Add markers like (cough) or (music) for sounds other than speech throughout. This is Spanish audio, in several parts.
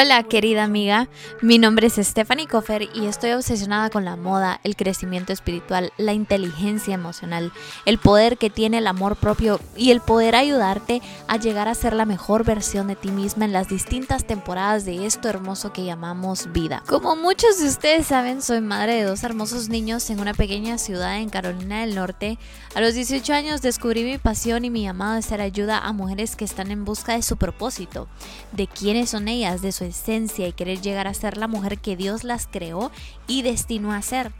Hola querida amiga, mi nombre es Stephanie Koffer y estoy obsesionada con la moda, el crecimiento espiritual, la inteligencia emocional, el poder que tiene el amor propio y el poder ayudarte a llegar a ser la mejor versión de ti misma en las distintas temporadas de esto hermoso que llamamos vida. Como muchos de ustedes saben, soy madre de dos hermosos niños en una pequeña ciudad en Carolina del Norte. A los 18 años descubrí mi pasión y mi llamado de ser ayuda a mujeres que están en busca de su propósito, de quiénes son ellas, de su esencia y querer llegar a ser la mujer que Dios las creó y destinó a ser.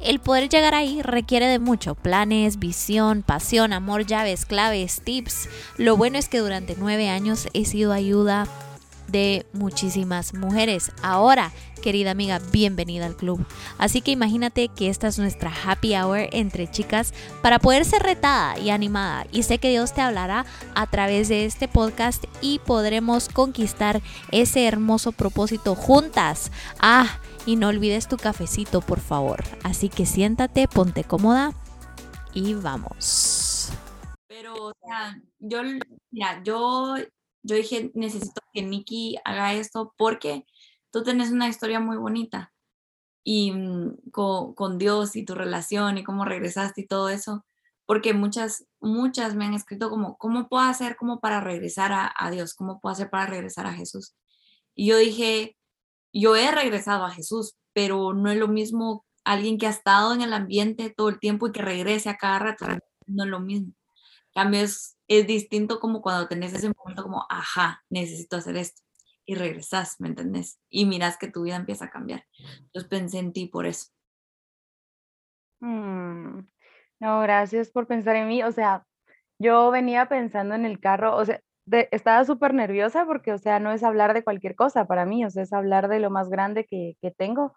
El poder llegar ahí requiere de mucho, planes, visión, pasión, amor, llaves, claves, tips. Lo bueno es que durante nueve años he sido ayuda de muchísimas mujeres. Ahora, querida amiga, bienvenida al club. Así que imagínate que esta es nuestra happy hour entre chicas para poder ser retada y animada. Y sé que Dios te hablará a través de este podcast y podremos conquistar ese hermoso propósito juntas. Ah, y no olvides tu cafecito, por favor. Así que siéntate, ponte cómoda y vamos. Pero, o sea, yo, mira, yo yo dije, necesito que Nikki haga esto porque tú tienes una historia muy bonita y mm, con, Dios y tu relación y cómo regresaste y todo eso, porque muchas, muchas me han escrito como, ¿cómo puedo hacer como para regresar a, Dios? ¿Cómo puedo hacer para regresar a Jesús? Y yo dije, yo he regresado a Jesús, pero no es lo mismo alguien que ha estado en el ambiente todo el tiempo y que regrese a cada rato, no es lo mismo. cambio es es distinto como cuando tenés ese momento como, ajá, necesito hacer esto. Y regresas, ¿me entendés? Y miras que tu vida empieza a cambiar. Entonces pensé en ti por eso. Mm, no, gracias por pensar en mí. O sea, yo venía pensando en el carro, o sea, estaba súper nerviosa porque, o sea, no es hablar de cualquier cosa para mí, o sea, es hablar de lo más grande que, que tengo,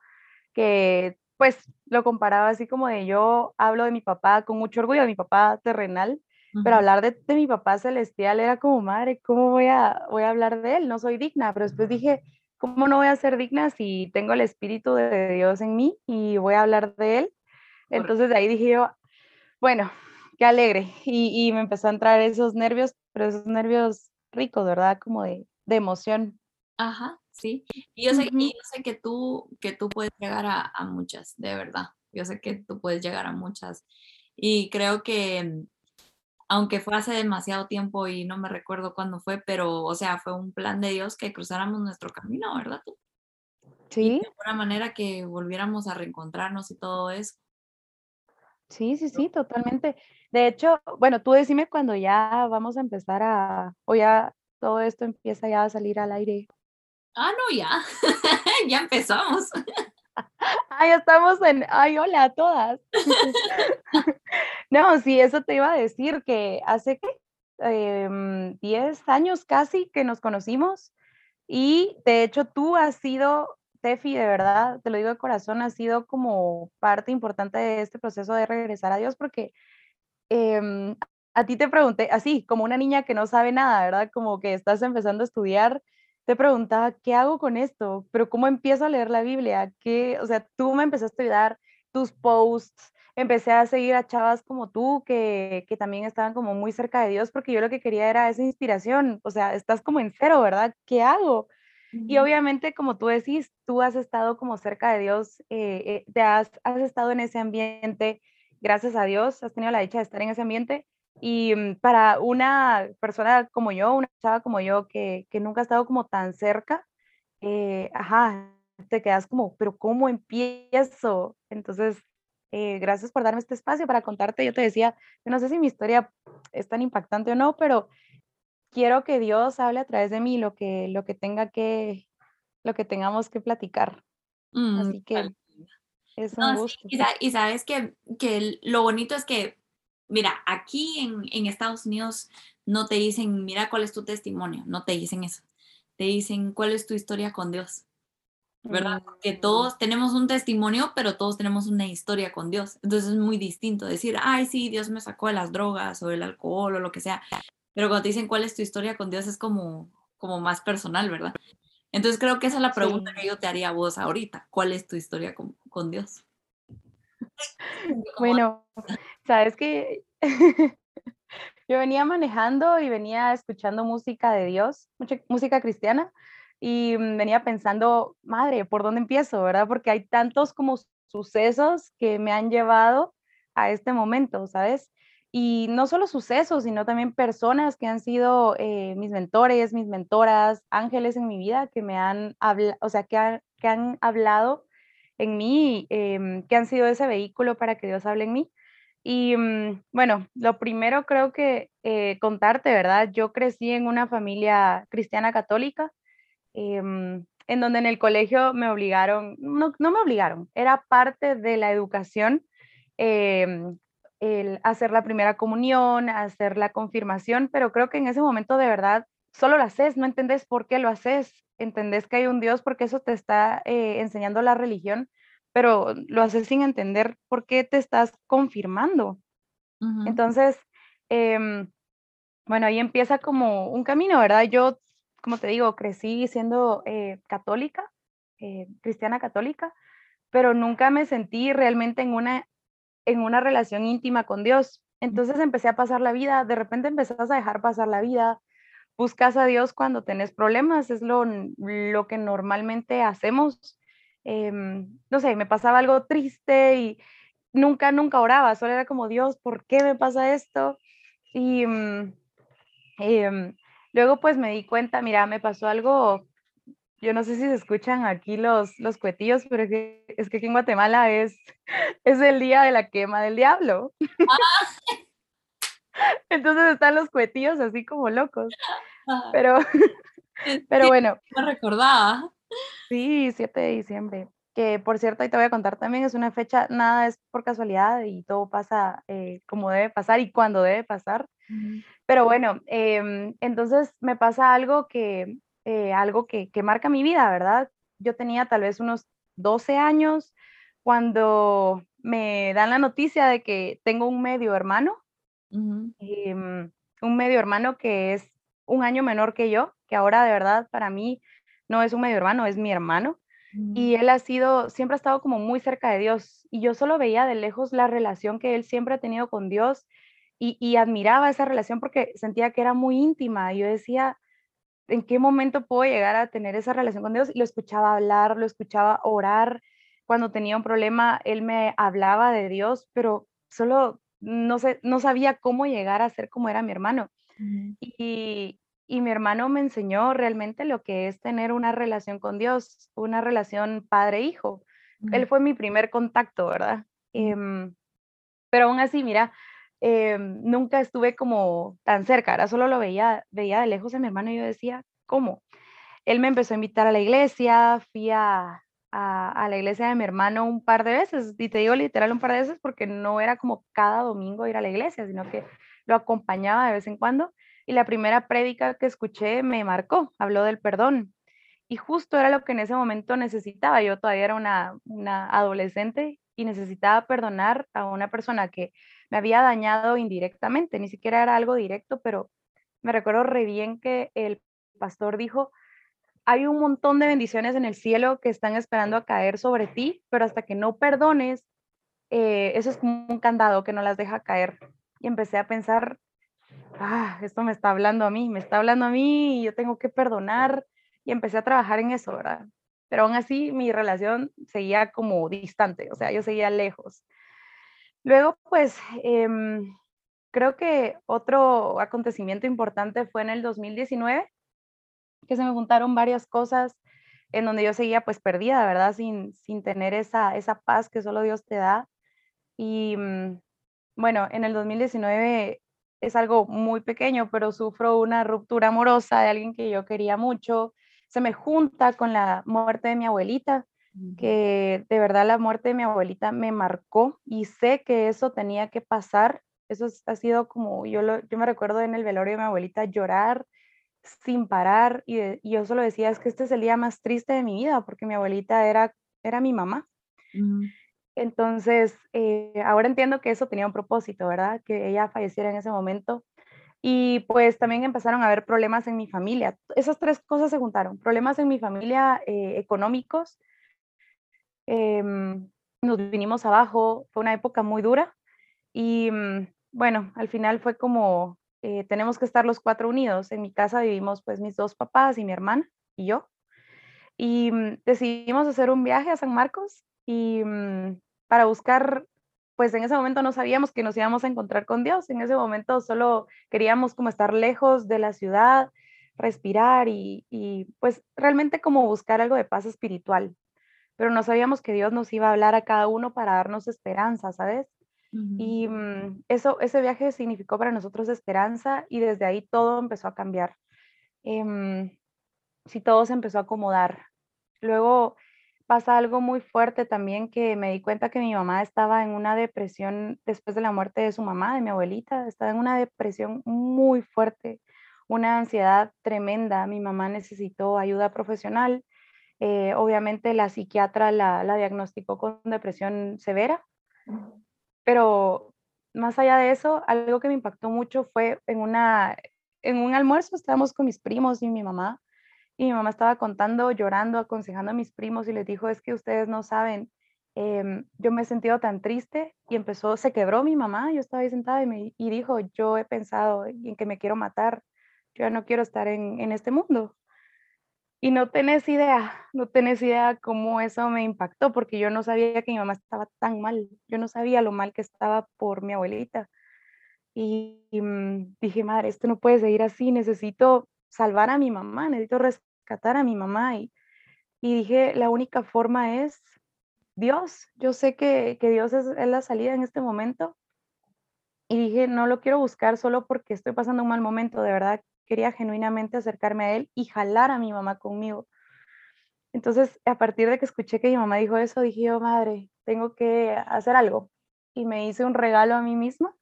que pues lo comparaba así como de yo hablo de mi papá con mucho orgullo, de mi papá terrenal, pero hablar de, de, mi papá celestial era como, madre, ¿cómo voy a, voy a hablar de él? No soy digna, pero después dije, ¿cómo no voy a ser digna si tengo el Espíritu de Dios en mí y voy a hablar de él? Entonces de ahí dije yo, bueno, qué alegre. Y, y, me empezó a entrar esos nervios, pero esos nervios ricos, ¿verdad? Como de, de emoción. Ajá, sí. Y yo sé, y yo sé que, tú, que tú puedes llegar a, a muchas, de verdad. Yo sé que tú puedes llegar a muchas. Y creo que aunque fue hace demasiado tiempo y no me recuerdo cuándo fue, pero, o sea, fue un plan de Dios que cruzáramos nuestro camino, ¿verdad tú? Sí. de alguna manera que volviéramos a reencontrarnos y todo eso. Sí, sí, sí, totalmente. De hecho, bueno, tú decime cuando ya vamos a empezar a, o ya todo esto empieza ya a salir al aire. Ah, no, ya, (laughs) ya empezamos. (laughs) Ay, estamos en, ay, hola a todas. (laughs) no, sí, eso te iba a decir que hace que 10 em, años casi que nos conocimos y de hecho tú has sido, Tefi, de verdad, te lo digo de corazón, has sido como parte importante de este proceso de regresar a Dios porque em, a ti te pregunté, así, como una niña que no sabe nada, ¿verdad? Como que estás empezando a estudiar te preguntaba, ¿qué hago con esto? Pero ¿cómo empiezo a leer la Biblia? ¿Qué? O sea, tú me empezaste a ayudar, tus posts, empecé a seguir a chavas como tú, que, que también estaban como muy cerca de Dios, porque yo lo que quería era esa inspiración. O sea, estás como en cero, ¿verdad? ¿Qué hago? Y obviamente, como tú decís, tú has estado como cerca de Dios, eh, eh, te has, has estado en ese ambiente, gracias a Dios, has tenido la dicha de estar en ese ambiente y mm, para una persona como yo, una chava como yo, que, que nunca ha estado como tan cerca, eh, ajá, te quedas como, pero ¿cómo empiezo? Entonces, eh, gracias por darme este espacio para contarte. Yo te decía, yo no sé si mi historia es tan impactante o no, pero quiero que Dios hable a través de mí lo que, lo que tenga que, lo que tengamos que platicar. Mm, Así que es un gusto. y, sabes que, que lo bonito es que mira, aquí en, Estados Unidos no te dicen, mira cuál es tu testimonio, no te dicen eso. Te dicen cuál es tu historia con Dios. ¿Verdad? Porque todos tenemos un testimonio, pero todos tenemos una historia con Dios. Entonces es muy distinto decir, ay, sí, Dios me sacó de las drogas o del alcohol o lo que sea. Pero cuando te dicen cuál es tu historia con Dios es como, como más personal, ¿verdad? Entonces creo que esa es la pregunta que yo te haría a vos ahorita. ¿Cuál es tu historia con, con Dios? (laughs) Bueno, sabes que (laughs) yo venía manejando y venía escuchando música de Dios, mucha música cristiana, y mm, venía pensando, madre, ¿por dónde empiezo, verdad? Porque hay tantos como sucesos que me han llevado a este momento, ¿sabes? Y no solo sucesos, sino también personas que han sido eh, mis mentores, mis mentoras, ángeles en mi vida que me han hablado, o sea, que, que han hablado en mí, em, que han sido ese vehículo para que Dios hable en mí. Y mm, bueno, lo primero creo que eh, contarte, ¿verdad? Yo crecí en una familia cristiana católica, em, en donde en el colegio me obligaron, no, no me obligaron, era parte de la educación em, el hacer la primera comunión, hacer la confirmación, pero creo que en ese momento de verdad solo lo haces, no entendés por qué lo haces, entendés que hay un Dios porque eso te está eh, enseñando la religión, pero lo haces sin entender por qué te estás confirmando. Entonces, em, bueno, ahí empieza como un camino, ¿verdad? Yo, como te digo, crecí siendo eh, católica, eh, cristiana católica, pero nunca me sentí realmente en una, en una relación íntima con Dios. Entonces empecé a pasar la vida, de repente empezás a dejar pasar la vida, buscas a Dios cuando tenés problemas, es lo, lo que normalmente hacemos. Em, no sé, me pasaba algo triste y nunca, nunca oraba, solo era como, Dios, ¿por qué me pasa esto? Y em, luego pues me di cuenta, mira, me pasó algo, yo no sé si se escuchan aquí los, los cuetillos, pero es que, es que aquí en Guatemala es, (laughs) es el día de la quema del diablo. Ah. (laughs) Entonces están los cuetillos así como locos. Pero, (laughs) pero bueno. No recordaba. Sí, 7 de diciembre. Que por cierto, ahí te voy a contar también, es una fecha, nada es por casualidad y todo pasa eh, como debe pasar y cuando debe pasar. Pero bueno, em, entonces me pasa algo que, eh, algo que, que, marca mi vida, ¿verdad? Yo tenía tal vez unos 12 años cuando me dan la noticia de que tengo un medio hermano, em, un medio hermano que es un año menor que yo, que ahora de verdad para mí no es un medio hermano, es mi hermano. Y él ha sido, siempre ha estado como muy cerca de Dios. Y yo solo veía de lejos la relación que él siempre ha tenido con Dios y, admiraba esa relación porque sentía que era muy íntima. Yo decía, ¿en qué momento puedo llegar a tener esa relación con Dios? Y lo escuchaba hablar, lo escuchaba orar. Cuando tenía un problema, él me hablaba de Dios, pero solo no, sé, no sabía cómo llegar a ser como era mi hermano. Y, y mi hermano me enseñó realmente lo que es tener una relación con Dios, una relación padre-hijo. Él fue mi primer contacto, ¿verdad? Em, pero aún así, mira, em, nunca estuve como tan cerca, ahora solo lo veía, veía de lejos a mi hermano y yo decía, ¿cómo? Él me empezó a invitar a la iglesia, fui a, a, la iglesia de mi hermano un par de veces, y te digo literal un par de veces porque no era como cada domingo ir a la iglesia, sino que lo acompañaba de vez en cuando y la primera prédica que escuché me marcó, habló del perdón. Y justo era lo que en ese momento necesitaba. Yo todavía era una, una adolescente y necesitaba perdonar a una persona que me había dañado indirectamente, ni siquiera era algo directo, pero me recuerdo re bien que el pastor dijo, hay un montón de bendiciones en el cielo que están esperando a caer sobre ti, pero hasta que no perdones, eh, eso es como un candado que no las deja caer. Y empecé a pensar, ah, esto me está hablando a mí, me está hablando a mí y yo tengo que perdonar y empecé a trabajar en eso, ¿verdad? Pero aún así mi relación seguía como distante, o sea, yo seguía lejos. Luego, pues, em, creo que otro acontecimiento importante fue en el 2019, que se me juntaron varias cosas en donde yo seguía pues perdida, ¿verdad? Sin, sin tener esa, esa paz que solo Dios te da. Y mm, bueno, en el 2019 es algo muy pequeño, pero sufro una ruptura amorosa de alguien que yo quería mucho. Se me junta con la muerte de mi abuelita, que de verdad la muerte de mi abuelita me marcó y sé que eso tenía que pasar. Eso ha sido como, yo, lo, yo me recuerdo en el velorio de mi abuelita llorar sin parar y, yo solo decía, es que este es el día más triste de mi vida porque mi abuelita era, era mi mamá. Entonces, eh, ahora entiendo que eso tenía un propósito, ¿verdad? Que ella falleciera en ese momento. Y pues también empezaron a haber problemas en mi familia. Esas tres cosas se juntaron. Problemas en mi familia eh, económicos. Em, nos vinimos abajo. Fue una época muy dura. Y mm, bueno, al final fue como, eh, tenemos que estar los cuatro unidos. En mi casa vivimos pues mis dos papás y mi hermana y yo. y mm, decidimos hacer un viaje a San Marcos y mm, para buscar, pues en ese momento no sabíamos que nos íbamos a encontrar con Dios, en ese momento solo queríamos como estar lejos de la ciudad, respirar y, y pues realmente como buscar algo de paz espiritual, pero no sabíamos que Dios nos iba a hablar a cada uno para darnos esperanza, ¿sabes? Y mm, eso, ese viaje significó para nosotros esperanza y desde ahí todo empezó a cambiar. Eh, sí, todo se empezó a acomodar. Luego pasa algo muy fuerte también que me di cuenta que mi mamá estaba en una depresión después de la muerte de su mamá, de mi abuelita, estaba en una depresión muy fuerte, una ansiedad tremenda. Mi mamá necesitó ayuda profesional. Eh, obviamente la psiquiatra la, la diagnosticó con depresión severa pero más allá de eso, algo que me impactó mucho fue en, una, en un almuerzo, estábamos con mis primos y mi mamá, y mi mamá estaba contando, llorando, aconsejando a mis primos y les dijo, es que ustedes no saben, em, yo me he sentido tan triste y empezó, se quebró mi mamá, yo estaba ahí sentada y, me, y dijo, yo he pensado en que me quiero matar, yo ya no quiero estar en, en este mundo. Y no tenés idea, no tenés idea cómo eso me impactó, porque yo no sabía que mi mamá estaba tan mal, yo no sabía lo mal que estaba por mi abuelita. Y, mm, dije, madre, esto no puede seguir así, necesito salvar a mi mamá, necesito rescatar a mi mamá. Y, y dije, la única forma es Dios. Yo sé que, que Dios es, es la salida en este momento. Y dije, no lo quiero buscar solo porque estoy pasando un mal momento, de verdad quería genuinamente acercarme a él y jalar a mi mamá conmigo. Entonces, a partir de que escuché que mi mamá dijo eso, dije, oh madre, tengo que hacer algo. Y me hice un regalo a mí misma.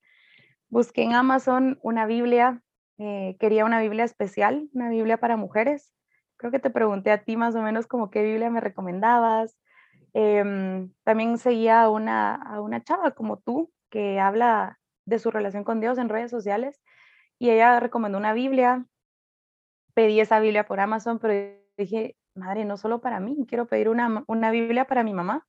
Busqué en Amazon una Biblia, eh, quería una Biblia especial, una Biblia para mujeres. Creo que te pregunté a ti más o menos como qué Biblia me recomendabas. Em, también seguía a una, a una chava como tú que habla de su relación con Dios en redes sociales y ella recomendó una Biblia. Pedí esa Biblia por Amazon, pero dije, madre, no solo para mí, quiero pedir una, una Biblia para mi mamá.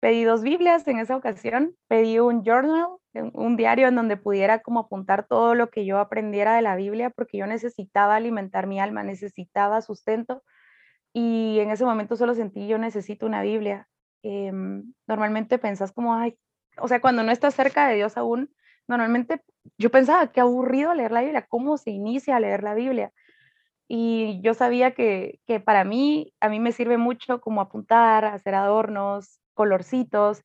Pedí dos Biblias en esa ocasión, pedí un journal, un diario en donde pudiera como apuntar todo lo que yo aprendiera de la Biblia, porque yo necesitaba alimentar mi alma, necesitaba sustento y en ese momento solo sentí yo necesito una Biblia. Em, normalmente pensás como, ay, o sea, cuando no estás cerca de Dios aún, normalmente yo pensaba, qué aburrido leer la Biblia, ¿cómo se inicia a leer la Biblia? Y yo sabía que, que para mí, a mí me sirve mucho como apuntar, hacer adornos, colorcitos,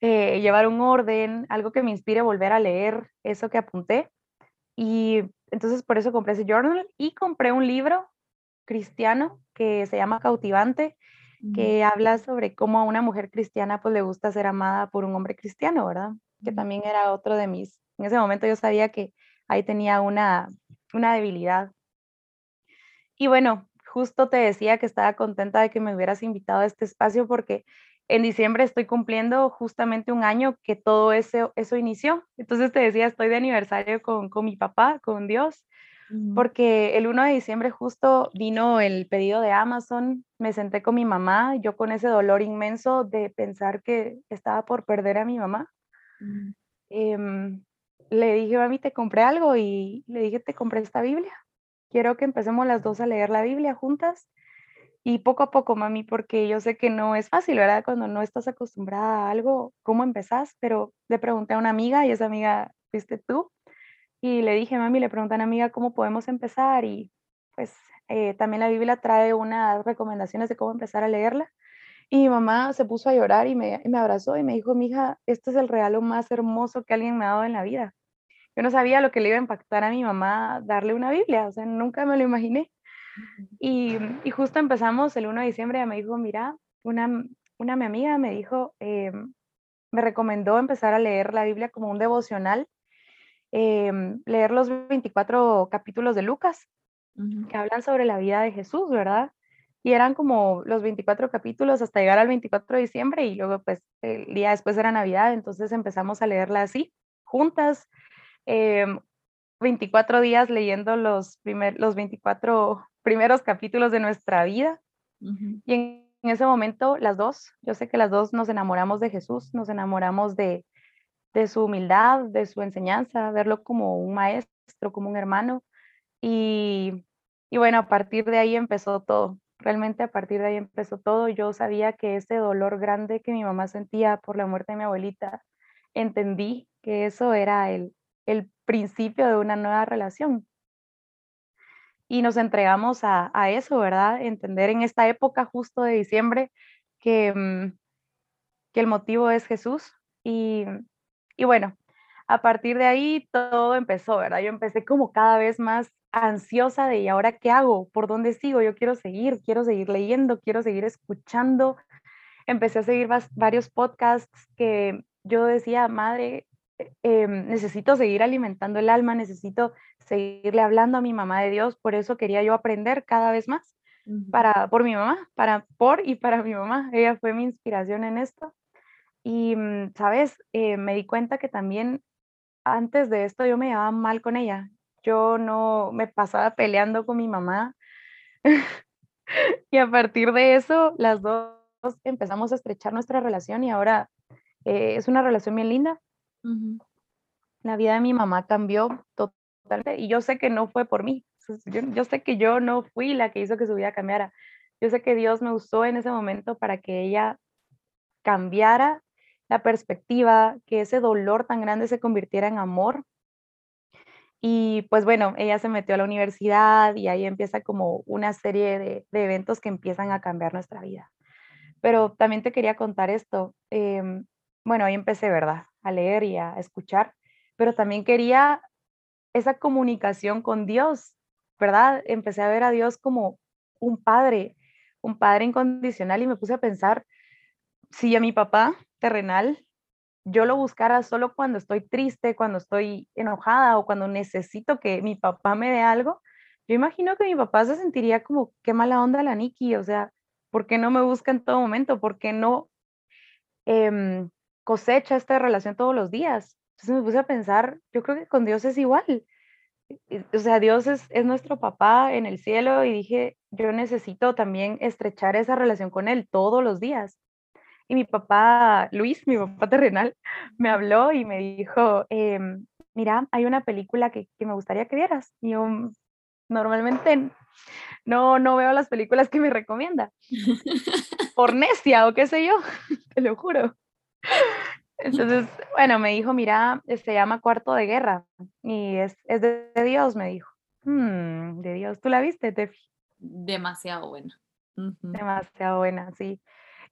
eh, llevar un orden, algo que me inspire a volver a leer eso que apunté. Y entonces por eso compré ese journal y compré un libro cristiano que se llama Cautivante, que habla sobre cómo a una mujer cristiana pues le gusta ser amada por un hombre cristiano, ¿verdad? Que también era otro de mis en ese momento yo sabía que ahí tenía una, una debilidad. Y bueno, justo te decía que estaba contenta de que me hubieras invitado a este espacio porque en diciembre estoy cumpliendo justamente un año que todo eso, eso inició. Entonces te decía, estoy de aniversario con, con mi papá, con Dios, porque el 1 de diciembre justo vino el pedido de Amazon, me senté con mi mamá, yo con ese dolor inmenso de pensar que estaba por perder a mi mamá le dije, mami, te compré algo y le dije, te compré esta Biblia. Quiero que empecemos las dos a leer la Biblia juntas y poco a poco, mami, porque yo sé que no es fácil, ¿verdad? Cuando no estás acostumbrada a algo, ¿cómo empezás? Pero le pregunté a una amiga y esa amiga fuiste tú. Y le dije, mami, le pregunté a una amiga cómo podemos empezar y pues eh, también la Biblia trae unas recomendaciones de cómo empezar a leerla. Y mi mamá se puso a llorar y me, me abrazó y me dijo, mija, este es el regalo más hermoso que alguien me ha dado en la vida. Yo no sabía lo que le iba a impactar a mi mamá darle una Biblia, o sea, nunca me lo imaginé. Y, y justo empezamos el 1 de diciembre, ella me dijo, mira, una, una mi amiga me dijo, eh, me recomendó empezar a leer la Biblia como un devocional, eh, leer los 24 capítulos de Lucas, que hablan sobre la vida de Jesús, ¿verdad? Y eran como los 24 capítulos hasta llegar al 24 de diciembre y luego pues el día después era Navidad, entonces empezamos a leerla así, juntas, 24 em, días leyendo los, primer, los 24 primeros capítulos de nuestra vida. Y en, ese momento, las dos, yo sé que las dos nos enamoramos de Jesús, nos enamoramos de, de su humildad, de su enseñanza, verlo como un maestro, como un hermano. Y, y bueno, a partir de ahí empezó todo. Realmente a partir de ahí empezó todo. Yo sabía que ese dolor grande que mi mamá sentía por la muerte de mi abuelita, entendí que eso era el, el principio de una nueva relación. Y nos entregamos a, a eso, ¿verdad? Entender en esta época justo de diciembre que, mm, que el motivo es Jesús. Y, y bueno, a partir de ahí todo empezó, ¿verdad? Yo empecé como cada vez más ansiosa de, ¿y ahora qué hago? ¿Por dónde sigo? Yo quiero seguir, quiero seguir leyendo, quiero seguir escuchando. Empecé a seguir varios podcasts que yo decía, madre, em, necesito seguir alimentando el alma, necesito seguirle hablando a mi mamá de Dios, por eso quería yo aprender cada vez más para, por mi mamá, para, por y para mi mamá. Ella fue mi inspiración en esto. Y, mm, sabes, eh, me di cuenta que también antes de esto yo me llevaba mal con ella. Yo no me pasaba peleando con mi mamá. (laughs) y a partir de eso, las dos empezamos a estrechar nuestra relación y ahora eh, es una relación bien linda. La vida de mi mamá cambió totalmente y yo sé que no fue por mí. Yo, yo, sé que yo no fui la que hizo que su vida cambiara. Yo sé que Dios me usó en ese momento para que ella cambiara la perspectiva, que ese dolor tan grande se convirtiera en amor. Y pues bueno, ella se metió a la universidad y ahí empieza como una serie de, eventos que empiezan a cambiar nuestra vida. Pero también te quería contar esto. Em, bueno, ahí empecé, ¿verdad? A leer y a escuchar, pero también quería esa comunicación con Dios, ¿verdad? Empecé a ver a Dios como un padre, un padre incondicional y me puse a pensar, si a mi papá terrenal yo lo buscara solo cuando estoy triste, cuando estoy enojada o cuando necesito que mi papá me dé algo, yo imagino que mi papá se sentiría como, qué mala onda la Nikki, o sea, ¿por qué no me busca en todo momento? ¿Por qué no em, cosecha esta relación todos los días? Entonces me puse a pensar, yo creo que con Dios es igual. O sea, Dios es nuestro papá en el cielo y dije, yo necesito también estrechar esa relación con Él todos los días. Y mi papá, Luis, mi papá terrenal, me habló y me dijo, em, mira, hay una película que, que, me gustaría que vieras. Y yo normalmente no, no veo las películas que me recomienda. Por (laughs) necia o qué sé yo, (laughs) te lo juro. Entonces, bueno, me dijo, mira, se llama Cuarto de Guerra y es, es de, Dios, me dijo. Hmm, de Dios, ¿tú la viste, Tefi? Demasiado buena. Demasiado buena, sí.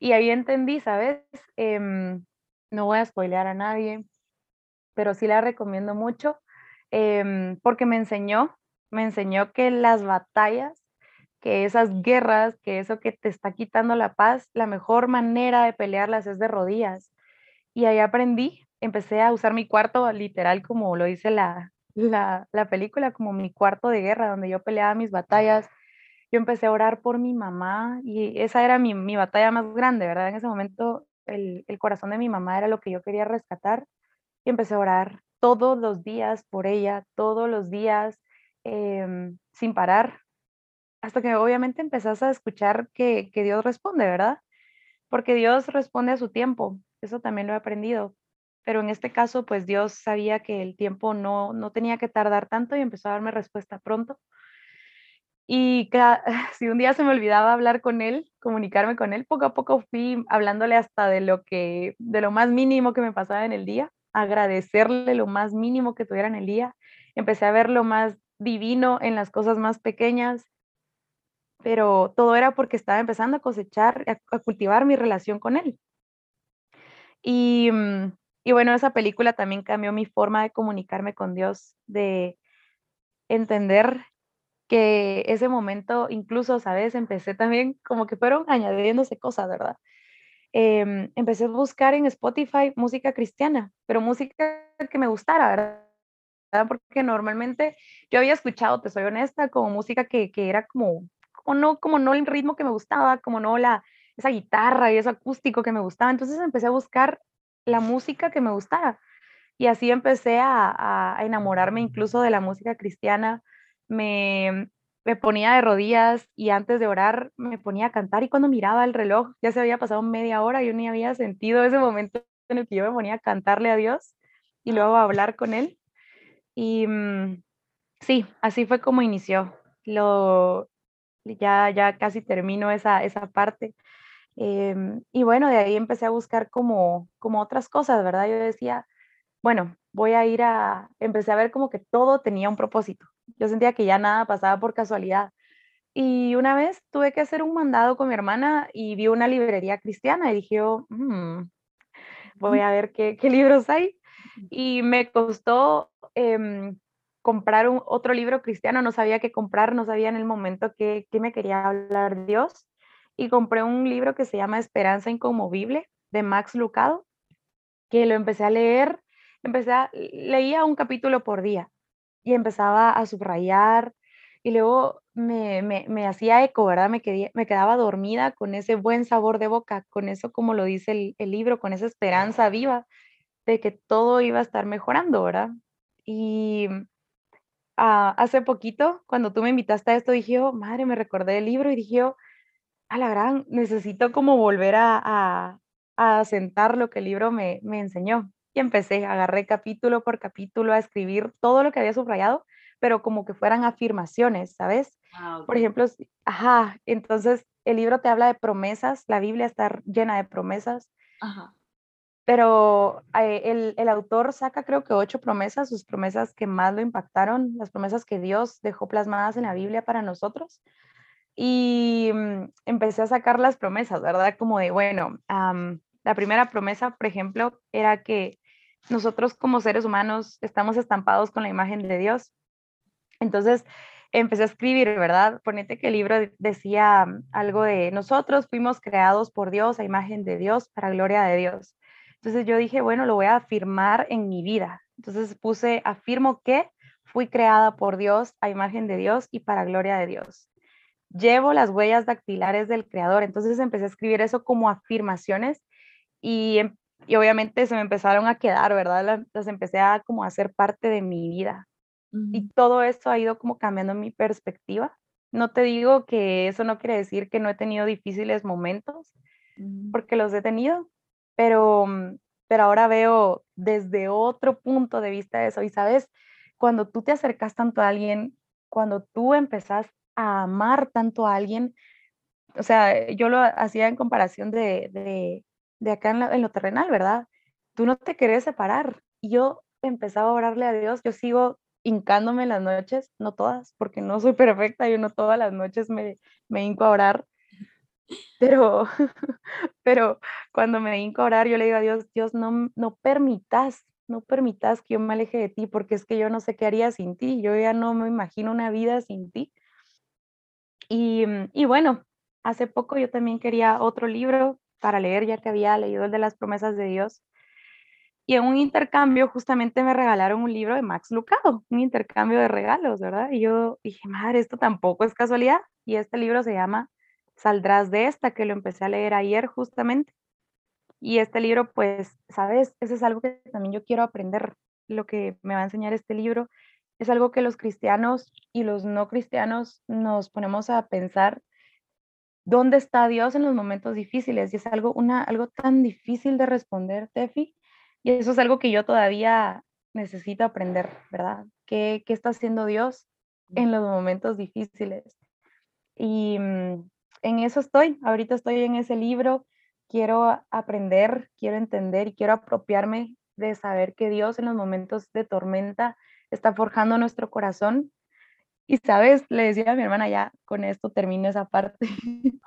Y ahí entendí, ¿sabes? Em, no voy a spoilear a nadie, pero sí la recomiendo mucho em, porque me enseñó, me enseñó que las batallas, que esas guerras, que eso que te está quitando la paz, la mejor manera de pelearlas es de rodillas. Y ahí aprendí, empecé a usar mi cuarto literal como lo dice la, la, la película, como mi cuarto de guerra, donde yo peleaba mis batallas yo empecé a orar por mi mamá y esa era mi, batalla más grande, ¿verdad? En ese momento el, corazón de mi mamá era lo que yo quería rescatar y empecé a orar todos los días por ella, todos los días, eh, sin parar, hasta que obviamente empezás a escuchar que, que Dios responde, ¿verdad? Porque Dios responde a su tiempo, eso también lo he aprendido, pero en este caso, pues Dios sabía que el tiempo no, no tenía que tardar tanto y empezó a darme respuesta pronto. Y (laughs) si un día se me olvidaba hablar con él, comunicarme con él, poco a poco fui hablándole hasta de lo que, de lo más mínimo que me pasaba en el día, agradecerle lo más mínimo que tuviera en el día. Empecé a ver lo más divino en las cosas más pequeñas, pero todo era porque estaba empezando a cosechar, a, cultivar mi relación con él. Y, mm, y bueno, esa película también cambió mi forma de comunicarme con Dios, de entender que ese momento, incluso, ¿sabes? Empecé también como que fueron añadiéndose cosas, ¿verdad? Em, empecé a buscar en Spotify música cristiana, pero música que me gustara, ¿verdad? Porque normalmente yo había escuchado, te soy honesta, como música que, que era como, como no, como no el ritmo que me gustaba, como no la, esa guitarra y ese acústico que me gustaba. Entonces empecé a buscar la música que me gustara. Y así empecé a, a enamorarme incluso de la música cristiana me, me ponía de rodillas y antes de orar me ponía a cantar y cuando miraba el reloj ya se había pasado media hora, yo ni había sentido ese momento en el que yo me ponía a cantarle a Dios y luego a hablar con Él. Y mm, sí, así fue como inició. Lo, ya, ya casi termino esa, esa parte. Em, y bueno, de ahí empecé a buscar como, como otras cosas, ¿verdad? Yo decía, bueno, voy a ir a, empecé a ver como que todo tenía un propósito. Yo sentía que ya nada pasaba por casualidad. Y una vez tuve que hacer un mandado con mi hermana y vi una librería cristiana y dije, mm, voy a ver qué, qué, libros hay. Y me costó em, comprar un, otro libro cristiano, no sabía qué comprar, no sabía en el momento qué, qué me quería hablar Dios. Y compré un libro que se llama Esperanza Inconmovible de Max Lucado, que lo empecé a leer, empecé a, leía un capítulo por día y empezaba a subrayar y luego me, me, me hacía eco, ¿verdad? Me, me quedaba dormida con ese buen sabor de boca, con eso como lo dice el, el libro, con esa esperanza viva de que todo iba a estar mejorando, ¿verdad? Y uh, hace poquito, cuando tú me invitaste a esto, dije, oh, madre, me recordé del libro y dije, oh, a la gran, necesito como volver a, a, a sentar lo que el libro me, me enseñó. Y empecé, agarré capítulo por capítulo a escribir todo lo que había subrayado, pero como que fueran afirmaciones, ¿sabes? Ah, por ejemplo, ajá, entonces el libro te habla de promesas, la Biblia está llena de promesas, ajá. pero eh, el, el, autor saca creo que ocho promesas, sus promesas que más lo impactaron, las promesas que Dios dejó plasmadas en la Biblia para nosotros. Y mm, empecé a sacar las promesas, ¿verdad? Como de, bueno, la primera promesa, por ejemplo, era que nosotros como seres humanos estamos estampados con la imagen de Dios. Entonces empecé a escribir, ¿verdad? Ponete que el libro decía algo de nosotros fuimos creados por Dios, a imagen de Dios, para gloria de Dios. Entonces yo dije, bueno, lo voy a afirmar en mi vida. Entonces puse, afirmo que fui creada por Dios, a imagen de Dios y para gloria de Dios. Llevo las huellas dactilares del Creador. Entonces empecé a escribir eso como afirmaciones y, em, y obviamente se me empezaron a quedar, ¿verdad? Las, las empecé a como a hacer parte de mi vida. Y todo esto ha ido como cambiando mi perspectiva. No te digo que eso no quiere decir que no he tenido difíciles momentos, porque los he tenido, pero, mm, pero ahora veo desde otro punto de vista eso. Y sabes, cuando tú te acercas tanto a alguien, cuando tú empezás a amar tanto a alguien, o sea, yo lo hacía en comparación de, de, de acá en, en, lo terrenal, ¿verdad? Tú no te querés separar. Y yo empezaba a orarle a Dios, yo sigo hincándome las noches, no todas, porque no soy perfecta, yo no todas las noches me, me hinco a orar, pero, (laughs) pero cuando me hinco a orar, yo le digo a Dios, Dios, no, no permitas, no permitas que yo me aleje de ti, porque es que yo no sé qué haría sin ti, yo ya no me imagino una vida sin ti. Y, y bueno, hace poco yo también quería otro libro para leer, ya que había leído el de las promesas de Dios, y en un intercambio justamente me regalaron un libro de Max Lucado, un intercambio de regalos, ¿verdad? Y yo dije, madre, esto tampoco es casualidad. Y este libro se llama Saldrás de esta, que lo empecé a leer ayer justamente. Y este libro, pues, ¿sabes? Eso es algo que también yo quiero aprender. Lo que me va a enseñar este libro es algo que los cristianos y los no cristianos nos ponemos a pensar dónde está Dios en los momentos difíciles. Y es algo, una, algo tan difícil de responder, Tefi, y eso es algo que yo todavía necesito aprender, ¿verdad? ¿Qué, qué está haciendo Dios en los momentos difíciles? Y mm, en eso estoy, ahorita estoy en ese libro, quiero aprender, quiero entender y quiero apropiarme de saber que Dios en los momentos de tormenta está forjando nuestro corazón. Y sabes, le decía a mi hermana, ya con esto termino esa parte, (laughs)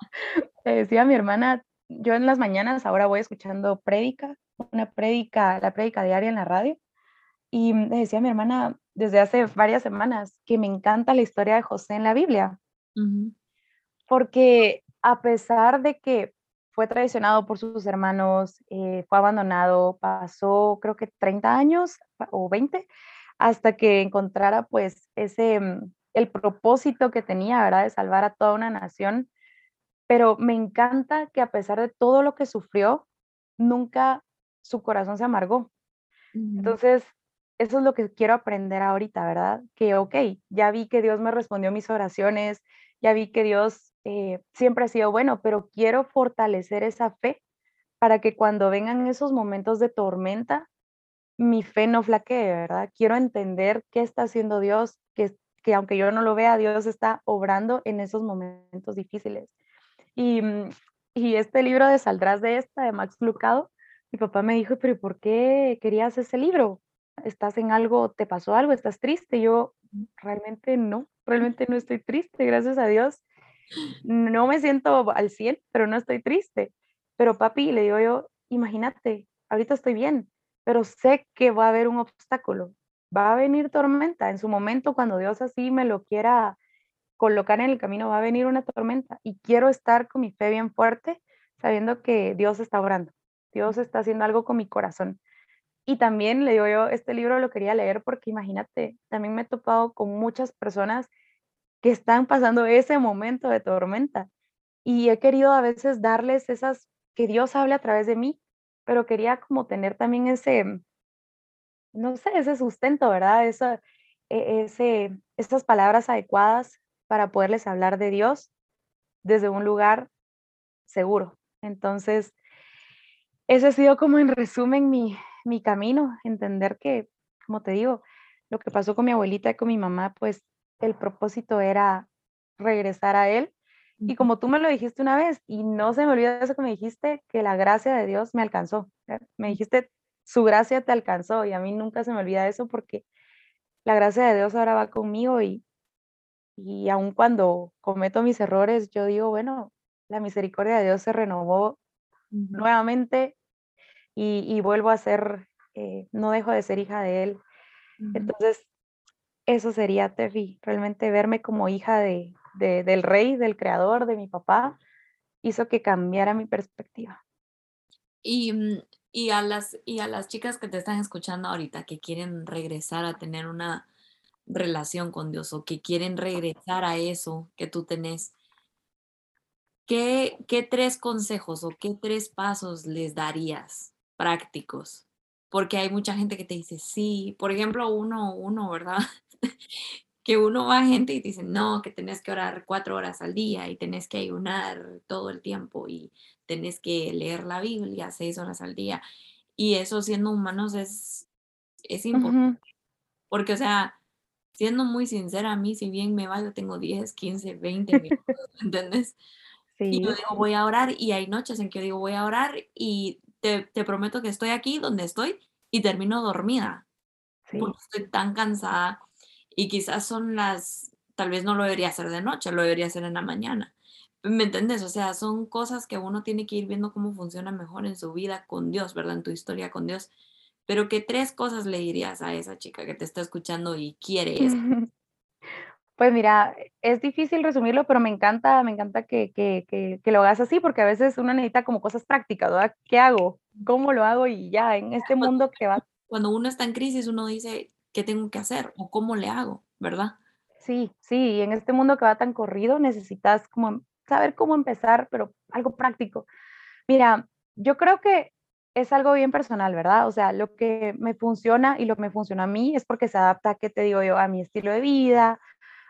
le decía a mi hermana, yo en las mañanas ahora voy escuchando prédica una prédica, la prédica diaria en la radio, y le decía a mi hermana desde hace varias semanas que me encanta la historia de José en la Biblia, porque a pesar de que fue traicionado por sus hermanos, eh, fue abandonado, pasó creo que 30 años o 20 hasta que encontrara pues ese, mm, el propósito que tenía, ¿verdad? De salvar a toda una nación. Pero me encanta que a pesar de todo lo que sufrió, nunca su corazón se amargó. Entonces, eso es lo que quiero aprender ahorita, ¿verdad? Que, ok, ya vi que Dios me respondió mis oraciones, ya vi que Dios eh, siempre ha sido bueno, pero quiero fortalecer esa fe para que cuando vengan esos momentos de tormenta, mi fe no flaquee, ¿verdad? Quiero entender qué está haciendo Dios, qué, que aunque yo no lo vea, Dios está obrando en esos momentos difíciles. Y, mm, y este libro de Saldrás de esta, de Max Lucado, mi papá me dijo, pero ¿por qué querías ese libro? ¿Estás en algo, te pasó algo, estás triste? yo, realmente no, realmente no estoy triste, gracias a Dios. No me siento al 100, pero no estoy triste. Pero papi, le digo yo, imagínate, ahorita estoy bien, pero sé que va a haber un obstáculo, va a venir tormenta. En su momento, cuando Dios así me lo quiera colocar en el camino, va a venir una tormenta y quiero estar con mi fe bien fuerte, sabiendo que Dios está orando, Dios está haciendo algo con mi corazón. Y también le digo yo, este libro lo quería leer porque imagínate, también me he topado con muchas personas que están pasando ese momento de tormenta y he querido a veces darles esas, que Dios hable a través de mí, pero quería como tener también ese, no sé, ese sustento, ¿verdad? Esa, e, ese, esas palabras adecuadas para poderles hablar de Dios desde un lugar seguro. Entonces, ese ha sido como en resumen mi, mi camino, entender que, como te digo, lo que pasó con mi abuelita y con mi mamá, pues el propósito era regresar a Él. Y como tú me lo dijiste una vez, y no se me olvida eso que me dijiste, que la gracia de Dios me alcanzó. Me dijiste, su gracia te alcanzó, y a mí nunca se me olvida eso porque la gracia de Dios ahora va conmigo y, y aun cuando cometo mis errores, yo digo, bueno, la misericordia de Dios se renovó nuevamente y, vuelvo a ser, eh, no dejo de ser hija de Él. Entonces, eso sería, Tefi, realmente verme como hija de, del rey, del creador, de mi papá, hizo que cambiara mi perspectiva. Y, mm, y, a las, y a las chicas que te están escuchando ahorita, que quieren regresar a tener una relación con Dios o que quieren regresar a eso que tú tenés, ¿qué, qué tres consejos o qué tres pasos les darías prácticos? Porque hay mucha gente que te dice, sí, por ejemplo, uno, uno, ¿verdad? (laughs) que uno va a gente y dice, no, que tenés que orar cuatro horas al día y tenés que ayunar todo el tiempo y tenés que leer la Biblia seis horas al día. Y eso siendo humanos es, es importante. Porque, o sea, siendo muy sincera, a mí, si bien me va, yo tengo 10, 15, 20 minutos, (laughs) ¿entendés? Y yo digo, voy a orar y hay noches en que yo digo, voy a orar y te, te prometo que estoy aquí donde estoy y termino dormida. Porque estoy tan cansada y quizás son las, tal vez no lo debería hacer de noche, lo debería hacer en la mañana. ¿Me entiendes? O sea, son cosas que uno tiene que ir viendo cómo funciona mejor en su vida con Dios, ¿verdad? En tu historia con Dios. Pero ¿qué tres cosas le dirías a esa chica que te está escuchando y quiere eso? (laughs) Pues mira, es difícil resumirlo, pero me encanta, me encanta que, que, que, que, lo hagas así, porque a veces uno necesita como cosas prácticas, ¿verdad? ¿Qué hago? ¿Cómo lo hago? Y ya, en este mundo que va... Cuando uno está en crisis, uno dice, qué tengo que hacer o cómo le hago, ¿verdad? Sí, sí, en este mundo que va tan corrido necesitas como saber cómo empezar, pero algo práctico. Mira, yo creo que es algo bien personal, ¿verdad? O sea, lo que me funciona y lo que me funciona a mí es porque se adapta, ¿qué te digo yo? A mi estilo de vida,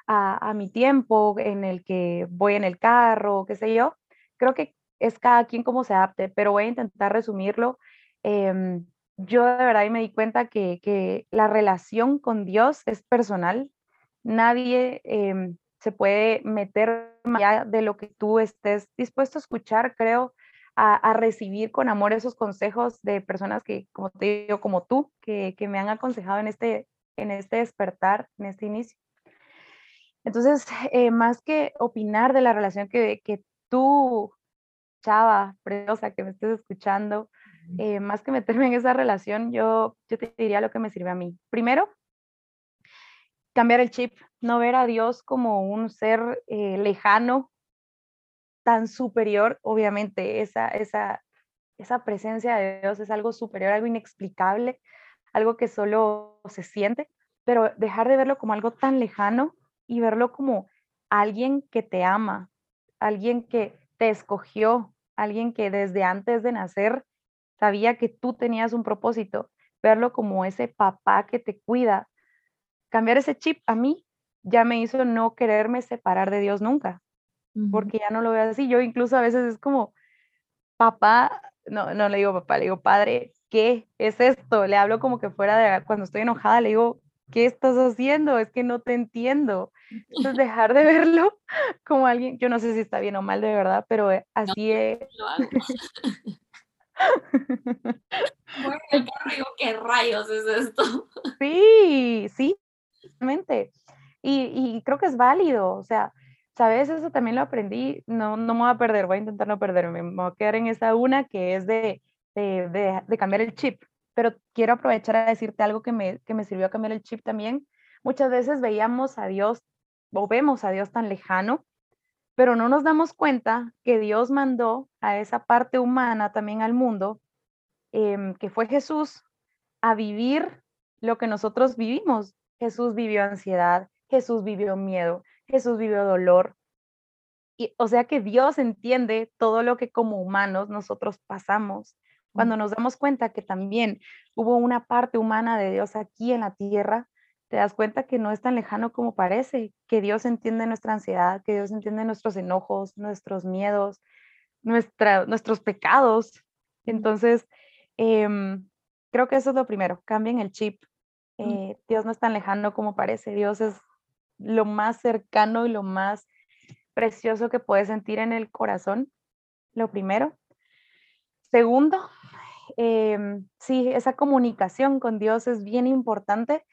a, a mi tiempo en el que voy en el carro, qué sé yo. Creo que es cada quien como se adapte, pero voy a intentar resumirlo. Eh, yo de verdad me di cuenta que, la relación con Dios es personal. Nadie em, se puede meter más allá de lo que tú estés dispuesto a escuchar, creo, a, recibir con amor esos consejos de personas que, como te digo, como tú, que, me han aconsejado en este, en este despertar, en este inicio. Entonces, (laughs) eh, más que opinar de la relación que, que tú, chava, preciosa, que me estés escuchando, eh, más que meterme en esa relación, yo, yo te diría lo que me sirve a mí. Primero, cambiar el chip, no ver a Dios como un ser eh, lejano, tan superior, obviamente esa, esa, esa presencia de Dios es algo superior, algo inexplicable, algo que solo se siente, pero dejar de verlo como algo tan lejano y verlo como alguien que te ama, alguien que te escogió, alguien que desde antes de nacer sabía que tú tenías un propósito, verlo como ese papá que te cuida. Cambiar ese chip a mí ya me hizo no quererme separar de Dios nunca, porque ya no lo veo así. Yo incluso a veces es como, papá, no, no le digo papá, le digo padre, ¿qué es esto? Le hablo como que fuera de, cuando estoy enojada, le digo, ¿qué estás haciendo? Es que no te entiendo. Entonces, (laughs) dejar de verlo (laughs) como alguien, yo no sé si está bien o mal de verdad, pero eh, así es. (laughs) (laughs) ¿qué rayos es esto? Sí, sí, realmente. Y, y, creo que es válido, o sea, sabes, eso también lo aprendí, no, no me voy a perder, voy a intentar no perderme, me voy a quedar en esa una que es de, de, de, de cambiar el chip, pero quiero aprovechar a decirte algo que me, que me sirvió a cambiar el chip también. Muchas veces veíamos a Dios o vemos a Dios tan lejano, pero no nos damos cuenta que Dios mandó a esa parte humana también al mundo, em, que fue Jesús, a vivir lo que nosotros vivimos. Jesús vivió ansiedad, Jesús vivió miedo, Jesús vivió dolor. Y, o sea que Dios entiende todo lo que como humanos nosotros pasamos. Cuando nos damos cuenta que también hubo una parte humana de Dios aquí en la tierra, te das cuenta que no es tan lejano como parece, que Dios entiende nuestra ansiedad, que Dios entiende nuestros enojos, nuestros miedos, nuestra, nuestros pecados. Entonces, em, creo que eso es lo primero, cambien el chip. Eh, Dios no es tan lejano como parece, Dios es lo más cercano y lo más precioso que puedes sentir en el corazón, lo primero. Segundo, em, sí, esa comunicación con Dios es bien importante.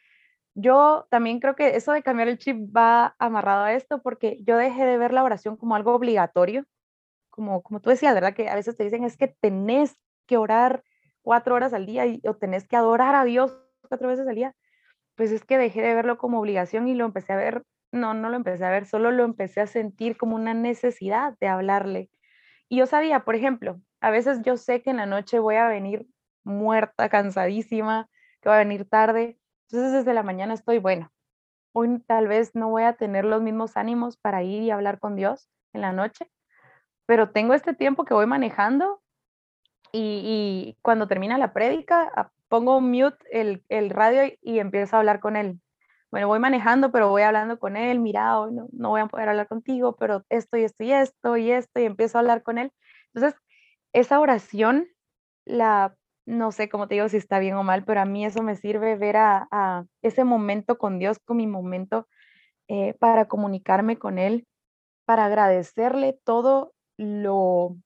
Yo también creo que eso de cambiar el chip va amarrado a esto porque yo dejé de ver la oración como algo obligatorio, como, como tú decías, ¿verdad? Que a veces te dicen es que tenés que orar cuatro horas al día y, o tenés que adorar a Dios cuatro veces al día pues es que dejé de verlo como obligación y lo empecé a ver, no, no lo empecé a ver, solo lo empecé a sentir como una necesidad de hablarle. Y yo sabía, por ejemplo, a veces yo sé que en la noche voy a venir muerta, cansadísima, que voy a venir tarde, entonces desde la mañana estoy, bueno, hoy tal vez no voy a tener los mismos ánimos para ir y hablar con Dios en la noche, pero tengo este tiempo que voy manejando y, cuando termina la prédica, pongo mute el, el, radio y empiezo a hablar con él. Bueno, voy manejando, pero voy hablando con él, mira, hoy no, no voy a poder hablar contigo, pero esto y esto y esto y esto, y empiezo a hablar con él. Entonces, esa oración, la, no sé cómo te digo si está bien o mal, pero a mí eso me sirve ver a, a ese momento con Dios, con mi momento eh, para comunicarme con Él, para agradecerle todo lo,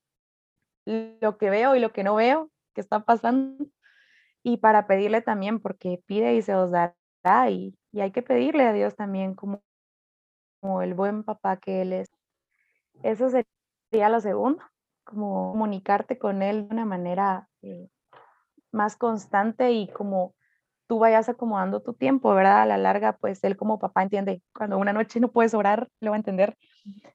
lo que veo y lo que no veo que está pasando y para pedirle también, porque pide y se os dará, y, y hay que pedirle a Dios también como, como, el buen papá que Él es. Eso sería lo segundo, como comunicarte con Él de una manera eh, más constante y como tú vayas acomodando tu tiempo, ¿verdad? A la larga, pues Él como papá entiende, cuando una noche no puedes orar, lo va a entender.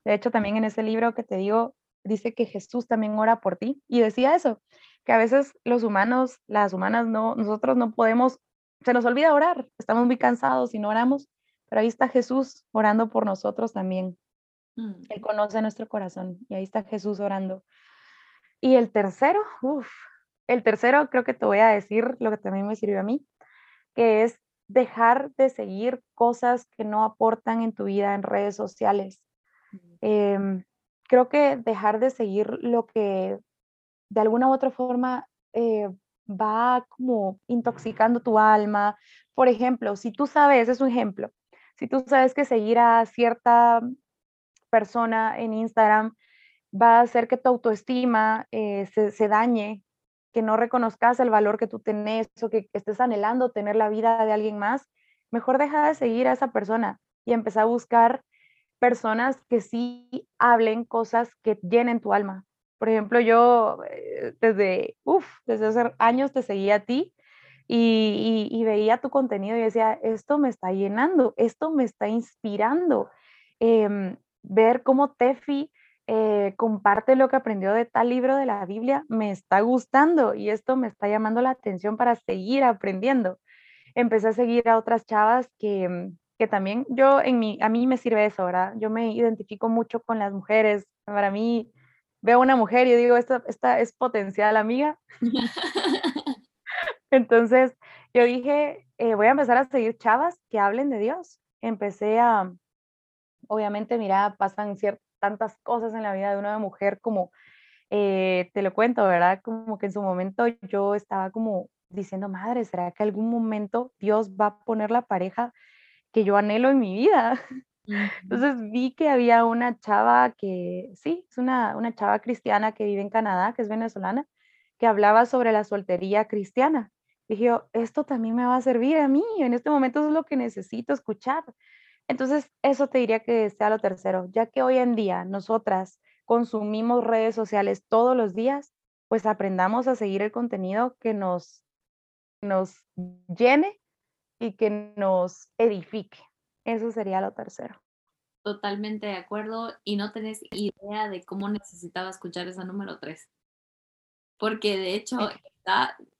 De hecho, también en ese libro que te digo, dice que Jesús también ora por ti y decía eso, que a veces los humanos, las humanas, no, nosotros no podemos, se nos olvida orar, estamos muy cansados y no oramos, pero ahí está Jesús orando por nosotros también. Mm. Él conoce nuestro corazón y ahí está Jesús orando. Y el tercero, uff, el tercero creo que te voy a decir lo que también me sirvió a mí, que es dejar de seguir cosas que no aportan en tu vida en redes sociales. Eh, creo que dejar de seguir lo que de alguna u otra forma eh, va como intoxicando tu alma. Por ejemplo, si tú sabes, es un ejemplo, si tú sabes que seguir a cierta persona en Instagram va a hacer que tu autoestima eh, se, dañe, que no reconozcas el valor que tú tenés o que, estés anhelando tener la vida de alguien más, mejor deja de seguir a esa persona y empezar a buscar personas que sí hablen cosas que llenen tu alma, por ejemplo, yo eh, desde, uf, desde hace años te seguía a ti y, veía tu contenido y decía, esto me está llenando, esto me está inspirando. Em, ver cómo Tefi eh, comparte lo que aprendió de tal libro de la Biblia me está gustando y esto me está llamando la atención para seguir aprendiendo. Empecé a seguir a otras chavas que, que también yo, en mi, a mí me sirve eso, ¿verdad? Yo me identifico mucho con las mujeres. Para mí, veo a una mujer y digo, esta, esta es potencial amiga. (laughs) (laughs) Entonces yo dije, eh, voy a empezar a seguir chavas que hablen de Dios. Empecé a, obviamente, mira, pasan ciertas tantas cosas en la vida de una mujer como, eh, te lo cuento, ¿verdad? Como que en su momento yo estaba como diciendo, madre, ¿será que algún momento Dios va a poner la pareja que yo anhelo en mi vida? Entonces vi que había una chava que, sí, es una, una chava cristiana que vive en Canadá, que es venezolana, que hablaba sobre la soltería cristiana. Dije yo, esto también me va a servir a mí, en este momento es lo que necesito escuchar. Entonces, eso te diría que sea lo tercero, ya que hoy en día nosotras consumimos redes sociales todos los días, pues aprendamos a seguir el contenido que nos, nos llene y que nos edifique. Eso sería lo tercero. Totalmente de acuerdo y no tenés idea de cómo necesitaba escuchar esa número tres. Porque de hecho,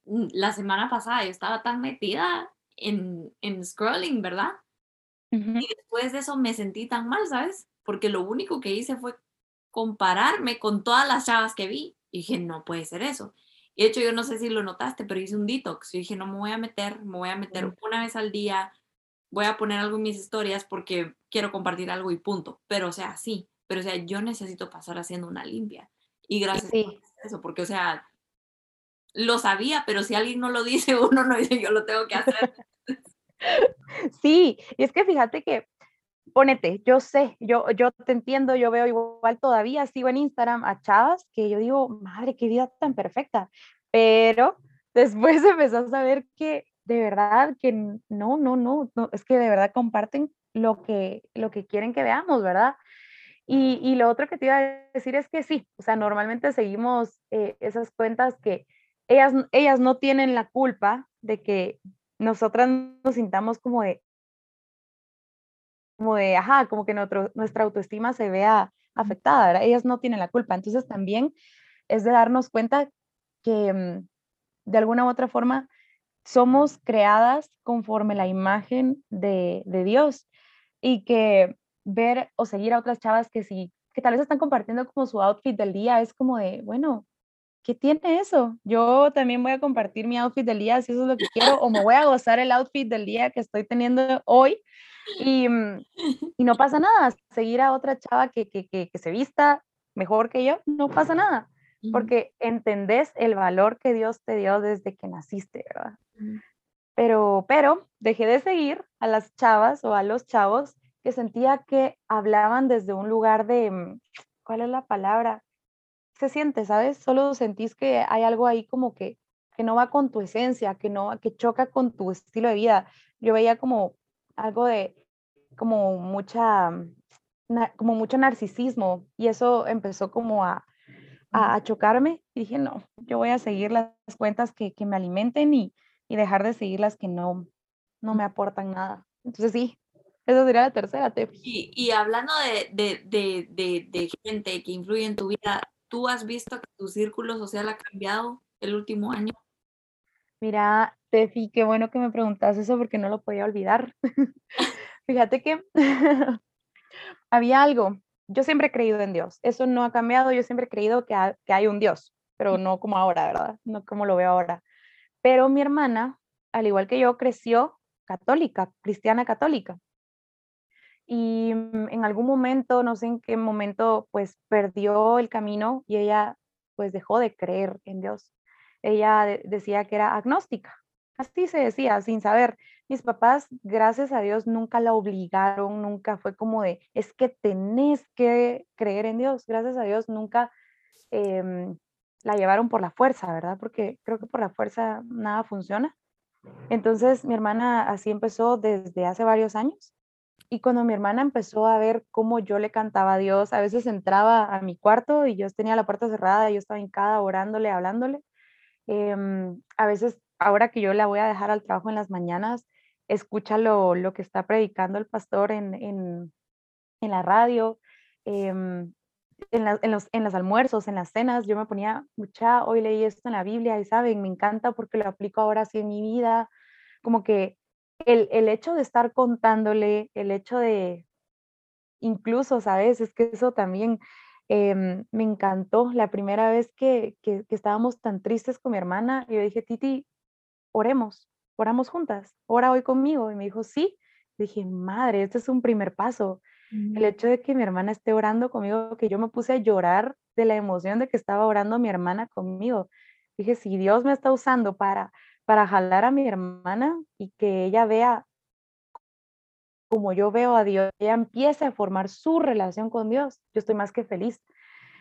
mm, la semana pasada yo estaba tan metida en, en scrolling, ¿verdad? Y después de eso me sentí tan mal, ¿sabes? Porque lo único que hice fue compararme con todas las chavas que vi. Y dije, no puede ser eso. Y de hecho, yo no sé si lo notaste, pero hice un detox. Yo dije, no me voy a meter, me voy a meter una vez al día, voy a poner algo en mis historias porque quiero compartir algo y punto. Pero, o sea, sí, pero, o sea, yo necesito pasar haciendo una limpia. Y gracias a eso, porque, o sea, lo sabía, pero si alguien no lo dice, (laughs) uno no dice, yo lo tengo que hacer. Sí, y es que fíjate que, ponete, yo sé, yo, yo te entiendo, yo veo igual todavía, sigo en Instagram a chavas que yo digo, madre, qué vida tan perfecta, pero (laughs) después empezó a saber que de verdad que no, no, no, no, es que de verdad comparten lo que, lo que quieren que veamos, ¿verdad? Y, y lo otro que te iba a decir es que sí, o sea, normalmente seguimos eh, esas cuentas que ellas, ellas no tienen la culpa de que nosotras nos sintamos como de, como de, ajá, como que nuestra autoestima se vea afectada, ¿verdad? Ellas no tienen la culpa. Entonces también es de darnos cuenta que mm, de alguna u otra forma somos creadas conforme la imagen de, de Dios y que ver o seguir a otras chavas que sí, que tal vez están compartiendo como su outfit del día, es como de, bueno, ¿qué tiene eso? Yo también voy a compartir mi outfit del día si eso es lo que quiero, o me voy a gozar el outfit del día que estoy teniendo hoy y, mm, y no pasa nada. Seguir a otra chava que, que, que, que, se vista mejor que yo, no pasa nada, porque entendés el valor que Dios te dio desde que naciste, ¿verdad? Pero, pero dejé de seguir a las chavas o a los chavos que sentía que hablaban desde un lugar de, mm, ¿cuál es la palabra? Se siente, ¿sabes? Solo sentís que hay algo ahí como que, que no va con tu esencia, que no que choca con tu estilo de vida. Yo veía como algo de como mucha como mucho narcisismo y eso empezó como a, a, chocarme y dije, no, yo voy a seguir las cuentas que, que me alimenten y, y, dejar de seguir las que no, no me aportan nada. Entonces sí, esa sería la tercera, Y, y hablando de, de, de, de, gente que influye en tu vida, ¿Tú has visto que tu círculo social ha cambiado el último año? Mira, Tefi, qué bueno que me preguntas eso porque no lo podía olvidar. (laughs) Fíjate que (laughs) había algo. Yo siempre he creído en Dios. Eso no ha cambiado. Yo siempre he creído que, que hay un Dios, pero no como ahora, ¿verdad? No como lo veo ahora. Pero mi hermana, al igual que yo, creció católica, cristiana católica y mm, en algún momento, no sé en qué momento, pues perdió el camino y ella pues dejó de creer en Dios. Ella decía que era agnóstica, así se decía, sin saber. Mis papás, gracias a Dios, nunca la obligaron, nunca fue como de, es que tenés que creer en Dios. Gracias a Dios, nunca em, la llevaron por la fuerza, ¿verdad? Porque creo que por la fuerza nada funciona. Entonces, mi hermana así empezó desde hace varios años y cuando mi hermana empezó a ver cómo yo le cantaba a Dios, a veces entraba a mi cuarto y yo tenía la puerta cerrada, yo estaba hincada orándole, hablándole. Em, a veces, ahora que yo la voy a dejar al trabajo en las mañanas, escucha lo, lo que está predicando el pastor en, en, en la radio, em, en, en, los, en los almuerzos, en las cenas. Yo me ponía, mucha, hoy leí esto en la Biblia y saben, me encanta porque lo aplico ahora así en mi vida. Como que el, hecho de estar contándole, el hecho de, incluso, ¿sabes? Es que eso también em, me encantó. La primera vez que, que, estábamos tan tristes con mi hermana, yo dije, Titi, oremos, oramos juntas, ora hoy conmigo. Y me dijo, sí. dije, madre, este es un primer paso. El hecho de que mi hermana esté orando conmigo, que yo me puse a llorar de la emoción de que estaba orando mi hermana conmigo. Dije, si Dios me está usando para para jalar a mi hermana y que ella vea como yo veo a Dios, ella empiece a formar su relación con Dios, yo estoy más que feliz.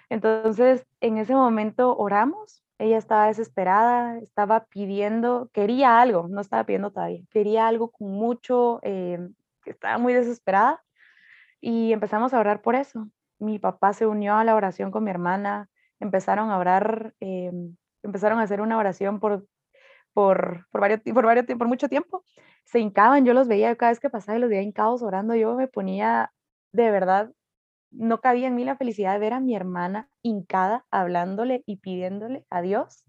Entonces, en ese momento oramos, ella estaba desesperada, estaba pidiendo, quería algo, no estaba pidiendo todavía, quería algo con mucho, eh, estaba muy desesperada y empezamos a orar por eso. Mi papá se unió a la oración con mi hermana, empezaron a orar, eh, empezaron a hacer una oración por, por, por, varios, por, varios, por mucho tiempo. Se hincaban, yo los veía cada vez que pasaba y los veía hincados orando, yo me ponía de verdad no cabía en mí la felicidad de ver a mi hermana hincada hablándole y pidiéndole a Dios.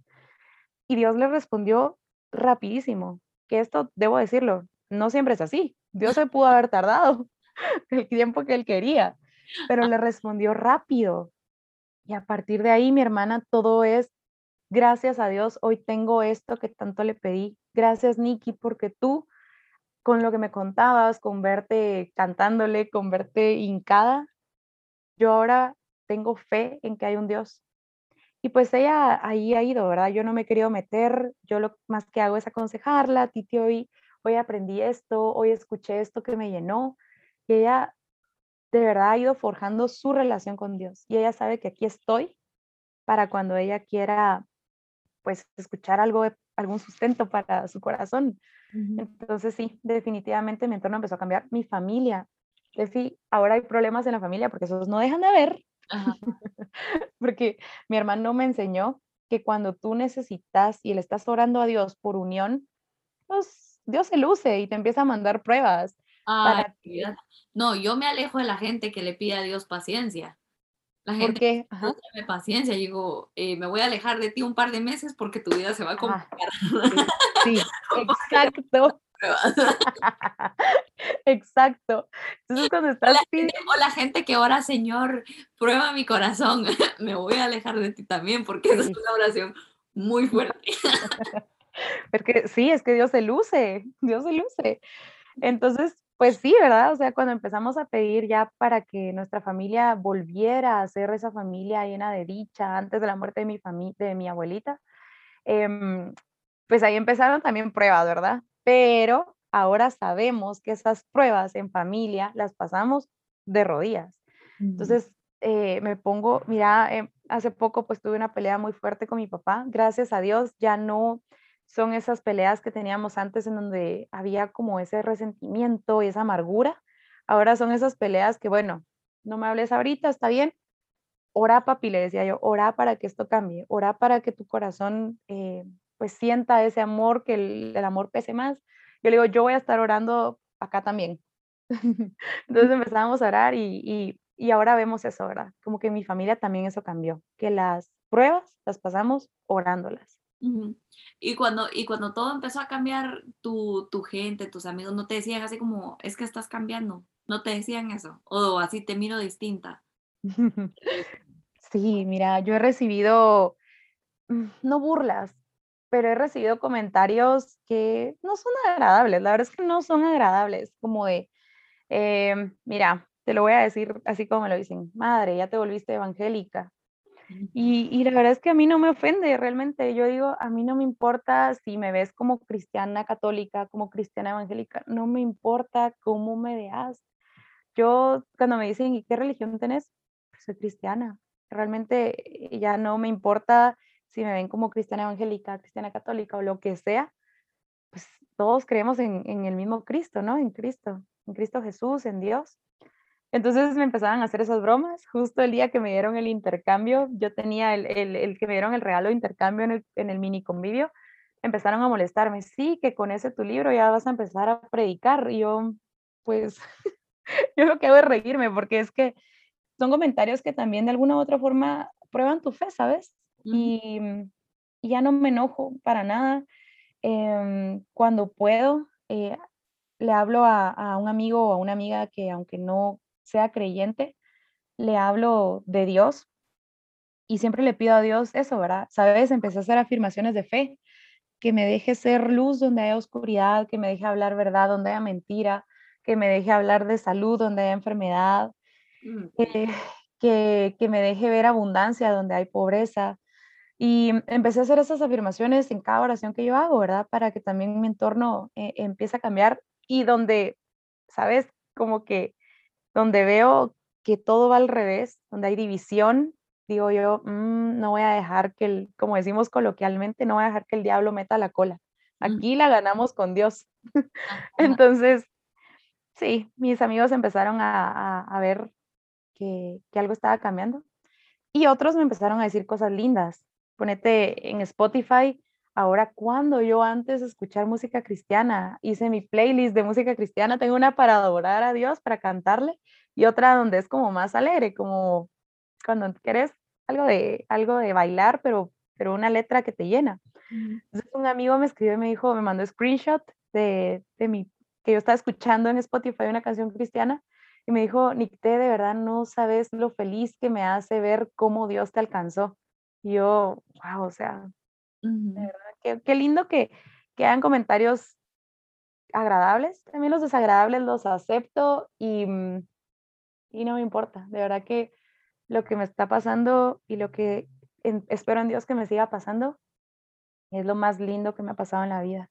Y Dios le respondió rapidísimo, que esto, debo decirlo, no siempre es así. Dios se pudo haber tardado (laughs) el tiempo que él quería, pero le respondió rápido. Y a partir de ahí, mi hermana, todo es, gracias a Dios, hoy tengo esto que tanto le pedí. Gracias, Nikki, porque tú, con lo que me contabas, con verte cantándole, con verte hincada, yo ahora tengo fe en que hay un Dios. Y pues ella ahí ha ido, ¿verdad? Yo no me he querido meter, yo lo más que hago es aconsejarla, Titi, hoy, hoy aprendí esto, hoy escuché esto que me llenó. Y ella de verdad ha ido forjando su relación con Dios. Y ella sabe que aquí estoy para cuando ella quiera, pues, escuchar algo, algún sustento para su corazón. Entonces sí, definitivamente mi entorno empezó a cambiar. Mi familia sí, ahora hay problemas en la familia porque esos no dejan de haber. (laughs) porque mi hermano me enseñó que cuando tú necesitas y le estás orando a Dios por unión, pues Dios se luce y te empieza a mandar pruebas. para No, yo me alejo de la gente que le pide a Dios paciencia. La gente ¿Por qué? paciencia. digo, eh, me voy a alejar de ti un par de meses porque tu vida se va a complicar. sí (laughs) exacto. (laughs) Exacto. Entonces cuando estás... o la gente que ora, Señor, prueba mi corazón, (laughs) me voy a alejar de ti también porque es una oración muy fuerte. porque sí, es que Dios se luce, Dios se luce. Entonces, pues sí, ¿verdad? O sea, cuando empezamos a pedir ya para que nuestra familia volviera a ser esa familia llena de dicha antes de la muerte de mi, de mi abuelita, em, pues ahí empezaron también pruebas, ¿verdad? pero ahora sabemos que esas pruebas en familia las pasamos de rodillas. Entonces, eh, me pongo, mira, em, hace poco pues tuve una pelea muy fuerte con mi papá. Gracias a Dios ya no son esas peleas que teníamos antes en donde había como ese resentimiento y esa amargura. Ahora son esas peleas que, bueno, no me hables ahorita, está bien. Ora, papi, le decía yo, ora para que esto cambie, ora para que tu corazón eh, pues sienta ese amor, que el, amor pese más. Yo le digo, yo voy a estar orando acá también. (laughs) Entonces (laughs) empezamos a orar y, y, ahora vemos eso, ¿verdad? Como que mi familia también eso cambió, que las pruebas las pasamos orándolas. Y cuando, y cuando todo empezó a cambiar, tu, tu, gente, tus amigos, no te decían así como, es que estás cambiando, no te decían eso, o así te miro distinta. (laughs) Sí, mira, yo he recibido, mm, no burlas, pero he recibido comentarios que no son agradables, la verdad es que no son agradables, como de, em, mira, te lo voy a decir así como me lo dicen, madre, ya te volviste evangélica. Y, y, la verdad es que a mí no me ofende realmente. Yo digo, a mí no me importa si me ves como cristiana católica, como cristiana evangélica, no me importa cómo me veas. Yo, cuando me dicen, ¿y qué religión tenés? Pues soy cristiana. Realmente ya no me importa si me ven como cristiana evangélica, cristiana católica o lo que sea, pues todos creemos en, el mismo Cristo, ¿no? En Cristo, en Cristo Jesús, en Dios. Entonces me empezaban a hacer esas bromas. Justo el día que me dieron el intercambio, yo tenía el, el, que me dieron el regalo de intercambio en el, en el mini convivio, empezaron a molestarme. Sí, que con ese tu libro ya vas a empezar a predicar. Y yo, pues, (laughs) yo lo que hago es reírme porque es que son comentarios que también de alguna u otra forma prueban tu fe, ¿sabes? Mm, y, ya no me enojo para nada. Em, cuando puedo, eh, le hablo a, un amigo o a una amiga que aunque no sea creyente, le hablo de Dios y siempre le pido a Dios eso, ¿verdad? Sabes, empecé a hacer afirmaciones de fe, que me deje ser luz donde haya oscuridad, que me deje hablar verdad donde haya mentira, que me deje hablar de salud donde haya enfermedad, mm. que, que, me deje ver abundancia donde hay pobreza, Y empecé a hacer esas afirmaciones en cada oración que yo hago, ¿verdad? Para que también mi entorno eh, empiece a cambiar y donde, ¿sabes? Como que donde veo que todo va al revés, donde hay división, digo yo, mm, no voy a dejar que, el, como decimos coloquialmente, no voy a dejar que el diablo meta la cola. Aquí la ganamos con Dios. (laughs) Entonces, sí, mis amigos empezaron a, ver que, que, algo estaba cambiando y otros me empezaron a decir cosas lindas. Ponete en Spotify, ahora cuando yo antes de escuchar música cristiana, hice mi playlist de música cristiana, tengo una para adorar a Dios, para cantarle, y otra donde es como más alegre, como cuando quieres algo de, algo de bailar, pero, pero una letra que te llena. Entonces un amigo me escribió y me dijo, me mandó screenshot de, de mi, que yo estaba escuchando en Spotify una canción cristiana y me dijo, Nicté, de verdad no sabes lo feliz que me hace ver cómo Dios te alcanzó. Y yo, wow, o sea, de verdad, qué, lindo que, que hagan comentarios agradables. También los desagradables los acepto y, mm, y no me importa. De verdad que lo que me está pasando y lo que espero en Dios que me siga pasando es lo más lindo que me ha pasado en la vida.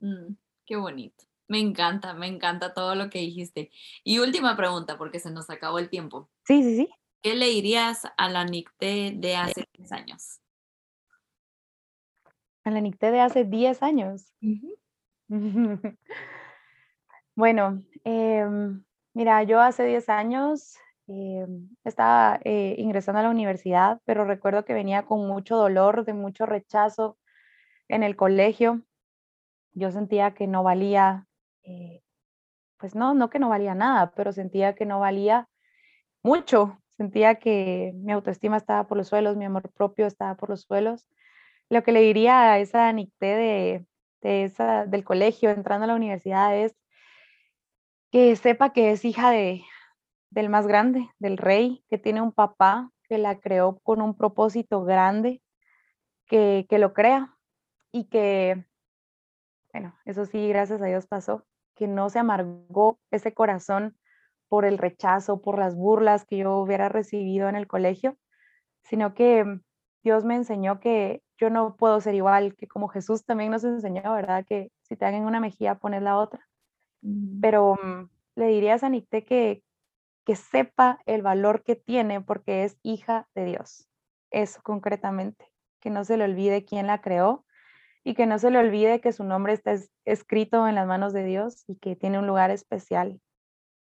Mm, qué bonito. Me encanta, me encanta todo lo que dijiste. Y última pregunta, porque se nos acabó el tiempo. Sí, sí, sí. ¿Qué le dirías a la Nicté de hace 10 años? A la Nicté de hace 10 años. (laughs) bueno, em, mira, yo hace 10 años em, estaba eh, ingresando a la universidad, pero recuerdo que venía con mucho dolor, de mucho rechazo en el colegio. Yo sentía que no valía, eh, pues no, no que no valía nada, pero sentía que no valía mucho. Sentía que mi autoestima estaba por los suelos, mi amor propio estaba por los suelos. Lo que le diría a esa Nicté de, de esa, del colegio entrando a la universidad es que sepa que es hija de, del más grande, del rey, que tiene un papá que la creó con un propósito grande, que, que lo crea y que, bueno, eso sí, gracias a Dios pasó, que no se amargó ese corazón por el rechazo, por las burlas que yo hubiera recibido en el colegio, sino que Dios me enseñó que yo no puedo ser igual, que como Jesús también nos enseñó, ¿verdad? Que si te dan en una mejilla, pones la otra. Pero mm, le diría a Sanité que, que sepa el valor que tiene porque es hija de Dios. Eso concretamente. Que no se le olvide quién la creó y que no se le olvide que su nombre está escrito en las manos de Dios y que tiene un lugar especial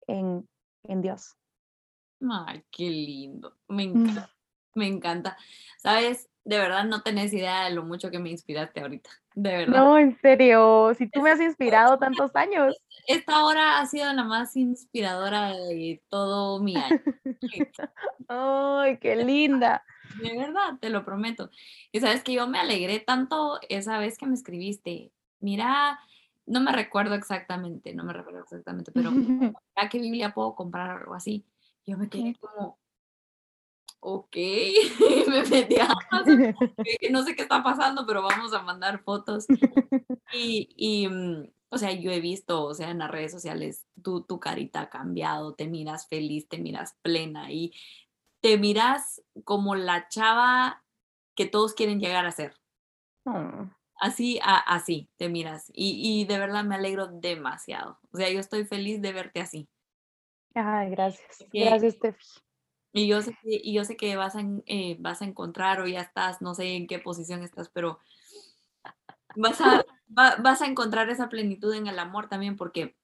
en, en Dios. Ay, qué lindo. Me encanta. Me encanta. Sabes, de verdad no tenés idea de lo mucho que me inspiraste ahorita. De verdad. No, en serio. Si tú me has inspirado tantos años. Esta hora ha sido la más inspiradora de todo mi año. (laughs) Ay, qué linda. De verdad, te lo prometo. Y sabes que yo me alegré tanto esa vez que me escribiste. Mira, no me recuerdo exactamente, no me recuerdo exactamente, pero (laughs) ¿a qué Biblia puedo comprar algo así? Yo me quedé como, ok, (laughs) me metí a no sé qué está pasando, pero vamos a mandar fotos. Y, y, mm, o sea, yo he visto, o sea, en las redes sociales, tu, tu carita ha cambiado, te miras feliz, te miras plena y te miras como la chava que todos quieren llegar a ser. Mm. Así, así te miras. Y, y, de verdad me alegro demasiado. O sea, yo estoy feliz de verte así. Ay, gracias. gracias, Tefi. Y yo sé que, y yo sé que vas, a, eh, vas a encontrar o ya estás, no sé en qué posición estás, pero vas a, vas a encontrar esa plenitud en el amor también, porque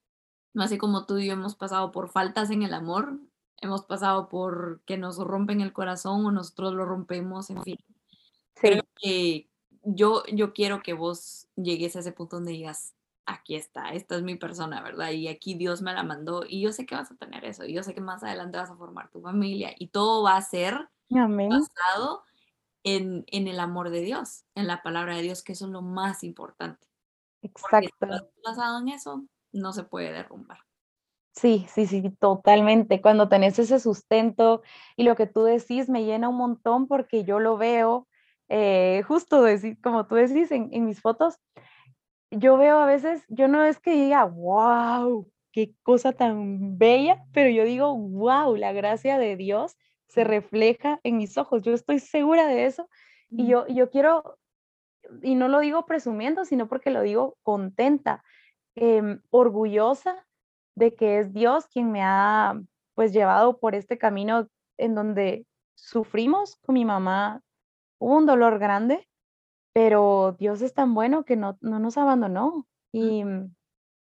así como tú y yo hemos pasado por faltas en el amor, hemos pasado por que nos rompen el corazón o nosotros lo rompemos, en fin. Creo que yo, yo quiero que vos llegues a ese punto donde digas, aquí está, esta es mi persona, ¿verdad? Y aquí Dios me la mandó y yo sé que vas a tener eso, y yo sé que más adelante vas a formar tu familia y todo va a ser basado en, en, el amor de Dios, en la palabra de Dios, que eso es lo más importante. Exacto. basado en eso, no se puede derrumbar. Sí, sí, sí, totalmente. Cuando tenés ese sustento y lo que tú decís me llena un montón porque yo lo veo, eh, justo decir, como tú decís en, en mis fotos, yo veo a veces, yo no es que diga, wow, qué cosa tan bella, pero yo digo, wow, la gracia de Dios se refleja en mis ojos. Yo estoy segura de eso Y yo, yo quiero, y no lo digo presumiendo, sino porque lo digo contenta, em, orgullosa de que es Dios quien me ha pues llevado por este camino en donde sufrimos con mi mamá, hubo un dolor grande, pero Dios es tan bueno que no, no nos abandonó. Y,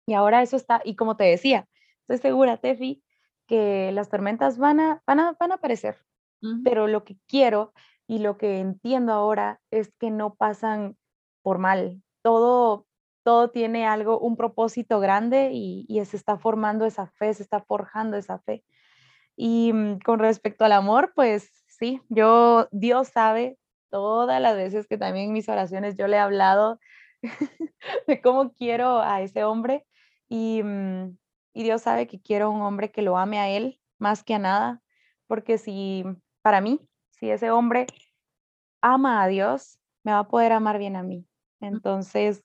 y ahora eso está, y como te decía, estoy segura, Tefi, que las tormentas van a, van a, van a aparecer, pero lo que quiero y lo que entiendo ahora es que no pasan por mal. Todo, todo tiene algo, un propósito grande y, y se está formando esa fe, se está forjando esa fe. Y mm, con respecto al amor, pues sí, yo, Dios sabe todas las veces que también en mis oraciones yo le he hablado (laughs) de cómo quiero a ese hombre y, mm, y Dios sabe que quiero un hombre que lo ame a él más que a nada, porque si para mí, si ese hombre ama a Dios, me va a poder amar bien a mí. Entonces,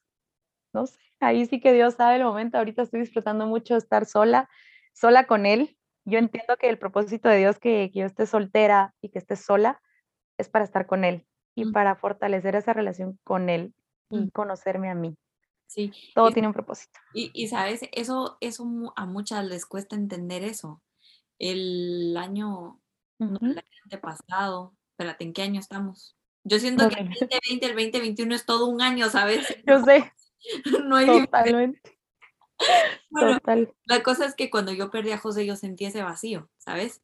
no sé, ahí sí que Dios sabe el momento. Ahorita estoy disfrutando mucho estar sola, sola con Él. Yo entiendo que el propósito de Dios que, que yo esté soltera y que esté sola es para estar con Él y para fortalecer esa relación con Él y conocerme a mí. Sí, Todo y- tiene un propósito. Y, y, sabes, eso, eso a muchas les cuesta entender eso. El año, no, Ujú. el año antepasado, espérate, ¿en qué año estamos? Yo siento que el 2020, el 2021 es todo un año, ¿sabes? (laughs) Yo sé, (laughs) No hay diferencia. totalmente. (laughs) Bueno, Total. la cosa es que cuando yo perdí a José, yo sentí ese vacío, ¿sabes?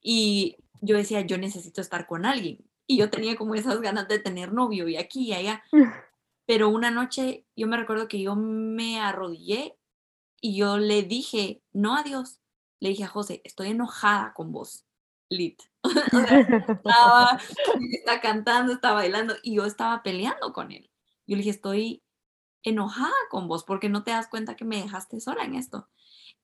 Y yo decía, yo necesito estar con alguien. Y yo tenía como esas ganas de tener novio y aquí y allá. (laughs) Pero una noche yo me recuerdo que yo me arrodillé y yo le dije, no a Dios, le dije a José, estoy enojada con vos, lit. (laughs) O sea, estaba, está cantando, está bailando y yo estaba peleando con él. Yo le dije, estoy enojada con vos porque no te das cuenta que me dejaste sola en esto.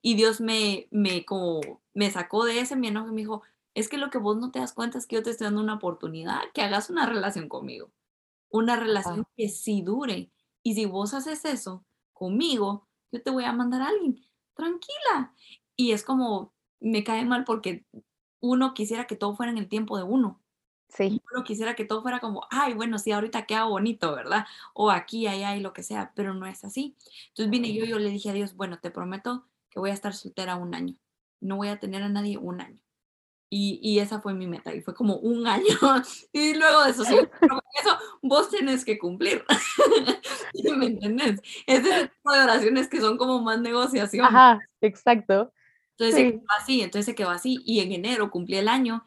Y Dios me, me, como, me sacó de ese mi enojo y me dijo, es que lo que vos no te das cuenta es que yo te estoy dando una oportunidad, que hagas una relación conmigo. Una relación Wow. que sí dure. Y si vos haces eso conmigo, yo te voy a mandar a alguien. Tranquila. Y es como, me cae mal porque uno quisiera que todo fuera en el tiempo de uno. Sí, Uno quisiera que todo fuera como, ay, bueno, sí, ahorita queda bonito, ¿verdad? O aquí, allá y lo que sea, pero no es así. Entonces vine yo y yo le dije a Dios, bueno, te prometo que voy a estar soltera un año. No voy a tener a nadie un año. Y, y esa fue mi meta, y fue como un año. (laughs) Y luego de eso, sí, (laughs) eso vos tenés que cumplir. (laughs) ¿Me entendés? Es ese tipo de oraciones que son como más negociación. ajá, exacto. Entonces se Sí. quedó así, entonces se quedó así. Y en enero cumplí el año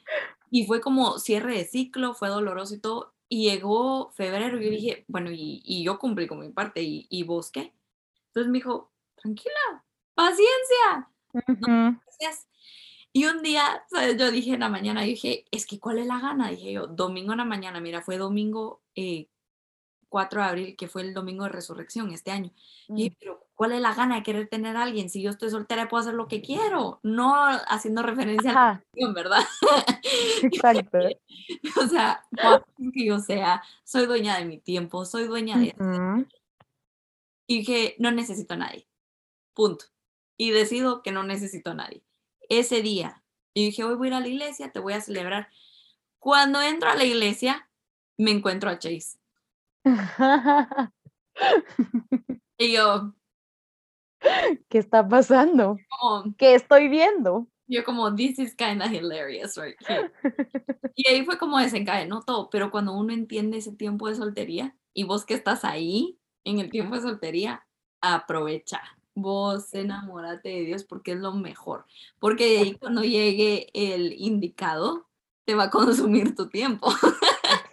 y fue como cierre de ciclo, fue doloroso y todo. Y llegó febrero y yo dije, bueno, y, y yo cumplí con mi parte, ¿y, y vos qué? Entonces me dijo, tranquila, paciencia, Ujú. gracias. Y un día, ¿sabes? Yo dije en la mañana, dije, es que ¿cuál es la gana? Dije yo, domingo en la mañana, mira, fue domingo eh, 4 de abril, que fue el domingo de resurrección este año. Y Mm. dije, pero ¿cuál es la gana de querer tener a alguien? Si yo estoy soltera, puedo hacer lo que quiero. No haciendo referencia a la Ajá, religión, ¿verdad? (laughs) (laughs) exacto. o sea, que yo sea, soy dueña de mi tiempo, soy dueña de... Y dije, no necesito a nadie. Punto. Y decido que no necesito a nadie. Ese día, y dije, hoy voy a ir a la iglesia, te voy a celebrar. Cuando entro a la iglesia, me encuentro a Chase. (laughs) Y yo, ¿Qué está pasando? como, ¿Qué estoy viendo? yo como, this is kind of hilarious right here. (laughs) Y ahí fue como desencadenó todo, pero cuando uno entiende ese tiempo de soltería y vos que estás ahí en el tiempo de soltería, aprovecha. Vos enamórate de Dios porque es lo mejor. Porque de ahí cuando llegue el indicado, te va a consumir tu tiempo.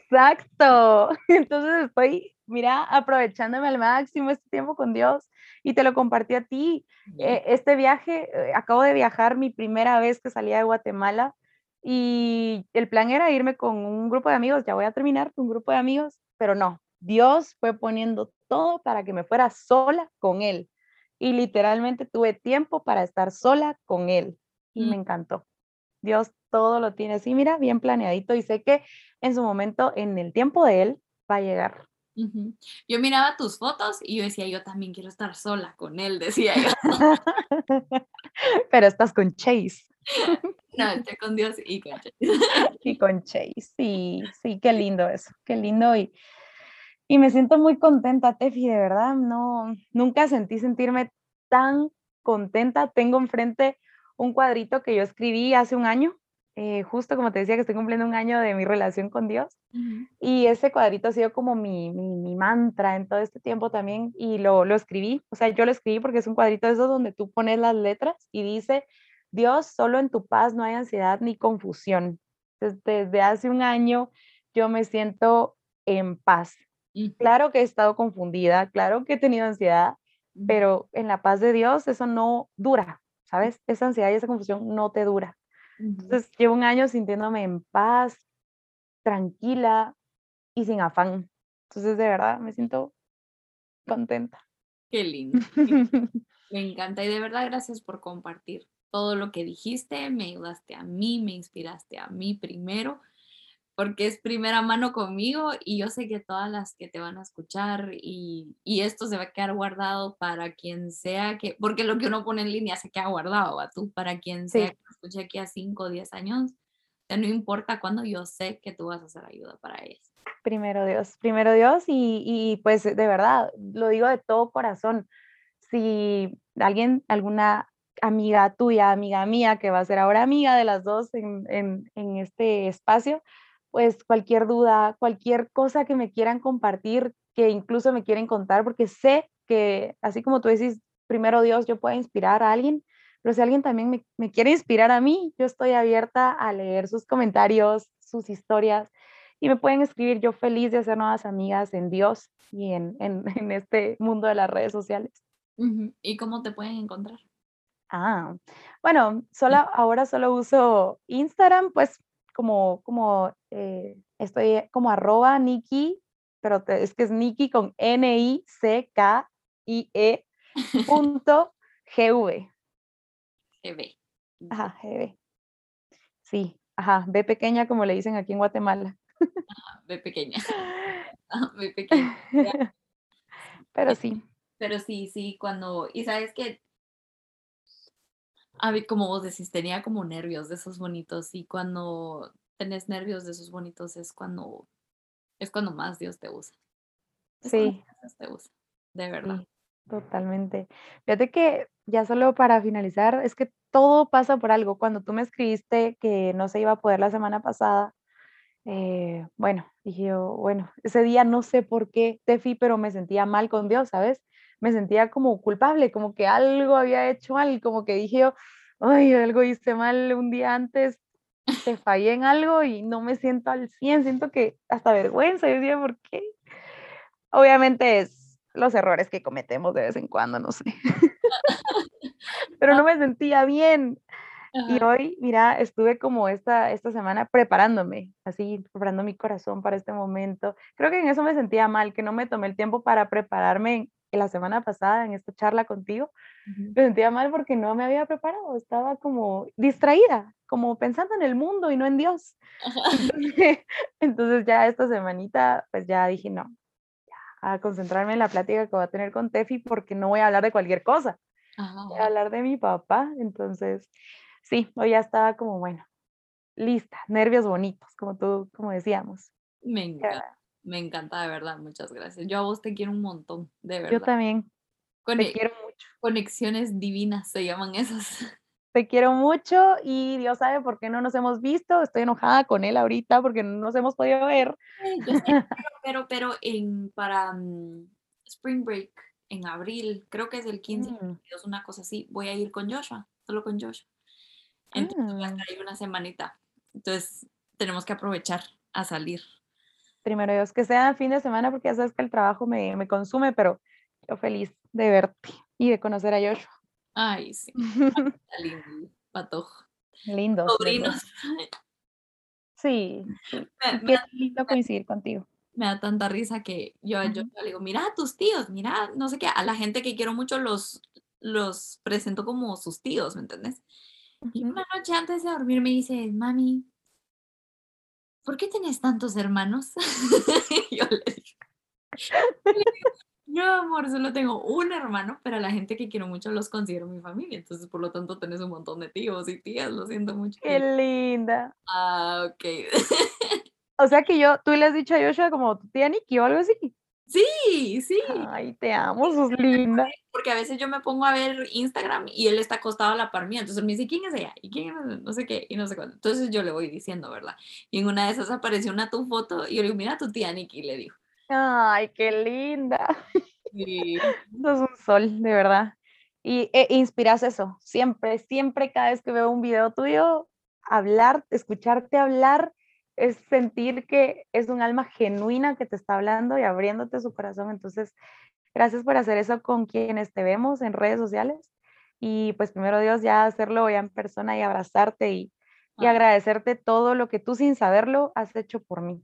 Exacto. (laughs) Entonces estoy, mira, aprovechándome al máximo este tiempo con Dios y te lo compartí a ti. Eh, este viaje, eh, acabo de viajar mi primera vez que salía de Guatemala y el plan era irme con un grupo de amigos, ya voy a terminar con un grupo de amigos, pero no, Dios fue poniendo todo para que me fuera sola con Él y literalmente tuve tiempo para estar sola con Él y me Mm. encantó. Dios todo lo tiene así, mira, bien planeadito y sé que en su momento, en el tiempo de Él, va a llegar. Yo miraba tus fotos y yo decía, yo también quiero estar sola con él, (laughs) decía yo. (laughs) Pero estás con Chase. (laughs) No, estoy con Dios y con Chase. y con Chase. Sí, sí, qué lindo eso, qué lindo. Y, y me siento muy contenta, Tefi, de verdad. No, nunca sentí sentirme tan contenta. Tengo enfrente un cuadrito que yo escribí hace un año, eh, justo como te decía que estoy cumpliendo un año de mi relación con Dios. Y ese cuadrito ha sido como mi, mi, mi, mantra en todo este tiempo también y lo, lo escribí. O sea, yo lo escribí porque es un cuadrito de esos donde tú pones las letras y dice, Dios, solo en tu paz no hay ansiedad ni confusión. Desde, hace un año yo me siento en paz. Claro que he estado confundida, claro que he tenido ansiedad, pero en la paz de Dios eso no dura, ¿sabes? Esa ansiedad y esa confusión no te dura. Entonces llevo un año sintiéndome en paz, tranquila y sin afán. Entonces de verdad me siento contenta. (laughs) Qué lindo. me encanta y de verdad gracias por compartir todo lo que dijiste, me ayudaste a mí, me inspiraste a mí primero, porque es primera mano conmigo y yo sé que todas las que te van a escuchar y, esto se va a quedar guardado para quien sea que, porque lo que uno pone en línea se queda guardado, a tú, para quien sea que escuche aquí a 5 o 10 años, no importa cuándo, yo sé que tú vas a hacer ayuda para ellos. Primero Dios, primero Dios y, y pues de verdad, lo digo de todo corazón. Si alguien, alguna amiga tuya, amiga mía, que va a ser ahora amiga de las dos en, en, este espacio, pues cualquier duda, cualquier cosa que me quieran compartir, que incluso me quieren contar, porque sé que así como tú decís, primero Dios, yo puedo inspirar a alguien, pero si alguien también me, me, quiere inspirar a mí, yo estoy abierta a leer sus comentarios, sus historias, y me pueden escribir yo feliz de hacer nuevas amigas en Dios y en, en, en este mundo de las redes sociales. ¿Y cómo te pueden encontrar? Ah, bueno, solo, ahora solo uso Instagram, pues como, como eh, estoy como arroba Nikki, pero es que es Nikki con N-I-C-K-I-E (laughs) punto G-V. G-V. Ajá, G-V. Sí, ajá, B pequeña como le dicen aquí en Guatemala. Ajá, B pequeña. (laughs) B pequeña. Pero sí. Pero sí, sí, cuando, y sabes que a mí, como vos decís, tenía como nervios de esos bonitos y cuando tenés nervios de esos bonitos es cuando es cuando más Dios te usa. sí. Dios te usa, de verdad. totalmente. Fíjate que ya solo para finalizar, es que todo pasa por algo. Cuando tú me escribiste que no se iba a poder la semana pasada, eh, bueno, dije yo, bueno, ese día no sé por qué te fui, pero me sentía mal con Dios, ¿sabes? Me sentía como culpable, como que algo había hecho mal, como que dije yo, ay, algo hice mal un día antes, te (laughs) fallé en algo y no me siento al 100, siento que hasta vergüenza, yo decía, ¿por qué? Obviamente es los errores que cometemos de vez en cuando, no sé. (laughs) Pero no me sentía bien. Y hoy, mira, estuve como esta, esta semana preparándome, así, preparando mi corazón para este momento. Creo que en eso me sentía mal, que no me tomé el tiempo para prepararme la semana pasada en esta charla contigo, me sentía mal porque no me había preparado, estaba como distraída, como pensando en el mundo y no en Dios. (laughs) Entonces, ya esta semanita, pues ya dije, no, a concentrarme en la plática que voy a tener con Tefi porque no voy a hablar de cualquier cosa, voy a hablar de mi papá. Entonces, sí, hoy ya estaba como, bueno, lista, nervios bonitos, como tú, como decíamos. Me encanta. Me encanta, de verdad, muchas gracias. Yo a vos te quiero un montón, de verdad. Yo también. te quiero mucho. Conexiones divinas se llaman esas. (laughs) Te quiero mucho y Dios sabe por qué no nos hemos visto. Estoy enojada con él ahorita porque no nos hemos podido ver. (laughs) pero, pero, en, para mm, Spring Break, en abril, creo que es el 15, mm. una cosa así, voy a ir con Joshua, solo con Joshua. Entonces voy a estar ahí una semanita. Entonces tenemos que aprovechar a salir primero Dios, que sea fin de semana porque ya sabes que el trabajo me, me consume, pero yo feliz de verte y de conocer a Joshua. Ay, sí. (laughs) lindo, patojo. (laughs) Lindo. Sobrinos. Sí, qué lindo coincidir contigo. Me da tanta risa que yo, yo le digo, mira a tus tíos, mira, no sé qué, a la gente que quiero mucho los, los presento como sus tíos, ¿me entiendes? Y una noche antes de dormir me dice, mami, ¿por qué tienes tantos hermanos? (laughs) yo le digo, no, amor, solo tengo un hermano, pero a la gente que quiero mucho los considero mi familia. Entonces, por lo tanto, tenés un montón de tíos y tías. Lo siento mucho. Qué linda. Ah, ok. (laughs) O sea que yo, tú le has dicho a Joshua como tu tía Nikki o algo así. Sí, sí. Ay, te amo, sos linda. (laughs) Porque a veces yo me pongo a ver Instagram y él está acostado a la par mía. Entonces me dice, ¿quién es ella? ¿Y quién es? No sé qué, y no sé cuándo. Entonces yo le voy diciendo, ¿verdad? Y en una de esas apareció una tu foto y yo le digo, mira tu tía Nikki, le digo. Ay, qué linda. (laughs) Sí. Sos un sol, de verdad. Y e, inspiras eso. Siempre, siempre, cada vez que veo un video tuyo, hablar, escucharte hablar, es sentir que es un alma genuina que te está hablando y abriéndote su corazón. Entonces, gracias por hacer eso con quienes te vemos en redes sociales. Y pues primero Dios, ya hacerlo ya en persona y abrazarte y, y Ah. agradecerte todo lo que tú sin saberlo has hecho por mí.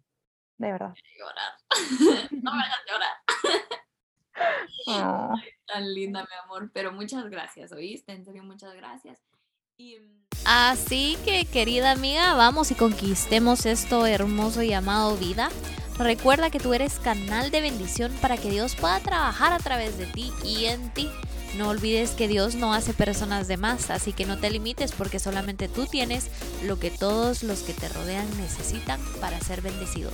De verdad. Llorar. (laughs) No me (laughs) hagas llorar. Ah. Tan linda, mi amor. Pero muchas gracias, ¿oíste? En serio, muchas gracias. Mm, Así que querida amiga, vamos y conquistemos esto hermoso llamado vida. Recuerda que tú eres canal de bendición para que Dios pueda trabajar a través de ti y en ti. No olvides que Dios no hace personas de más, así que no te limites porque solamente tú tienes lo que todos los que te rodean necesitan para ser bendecidos.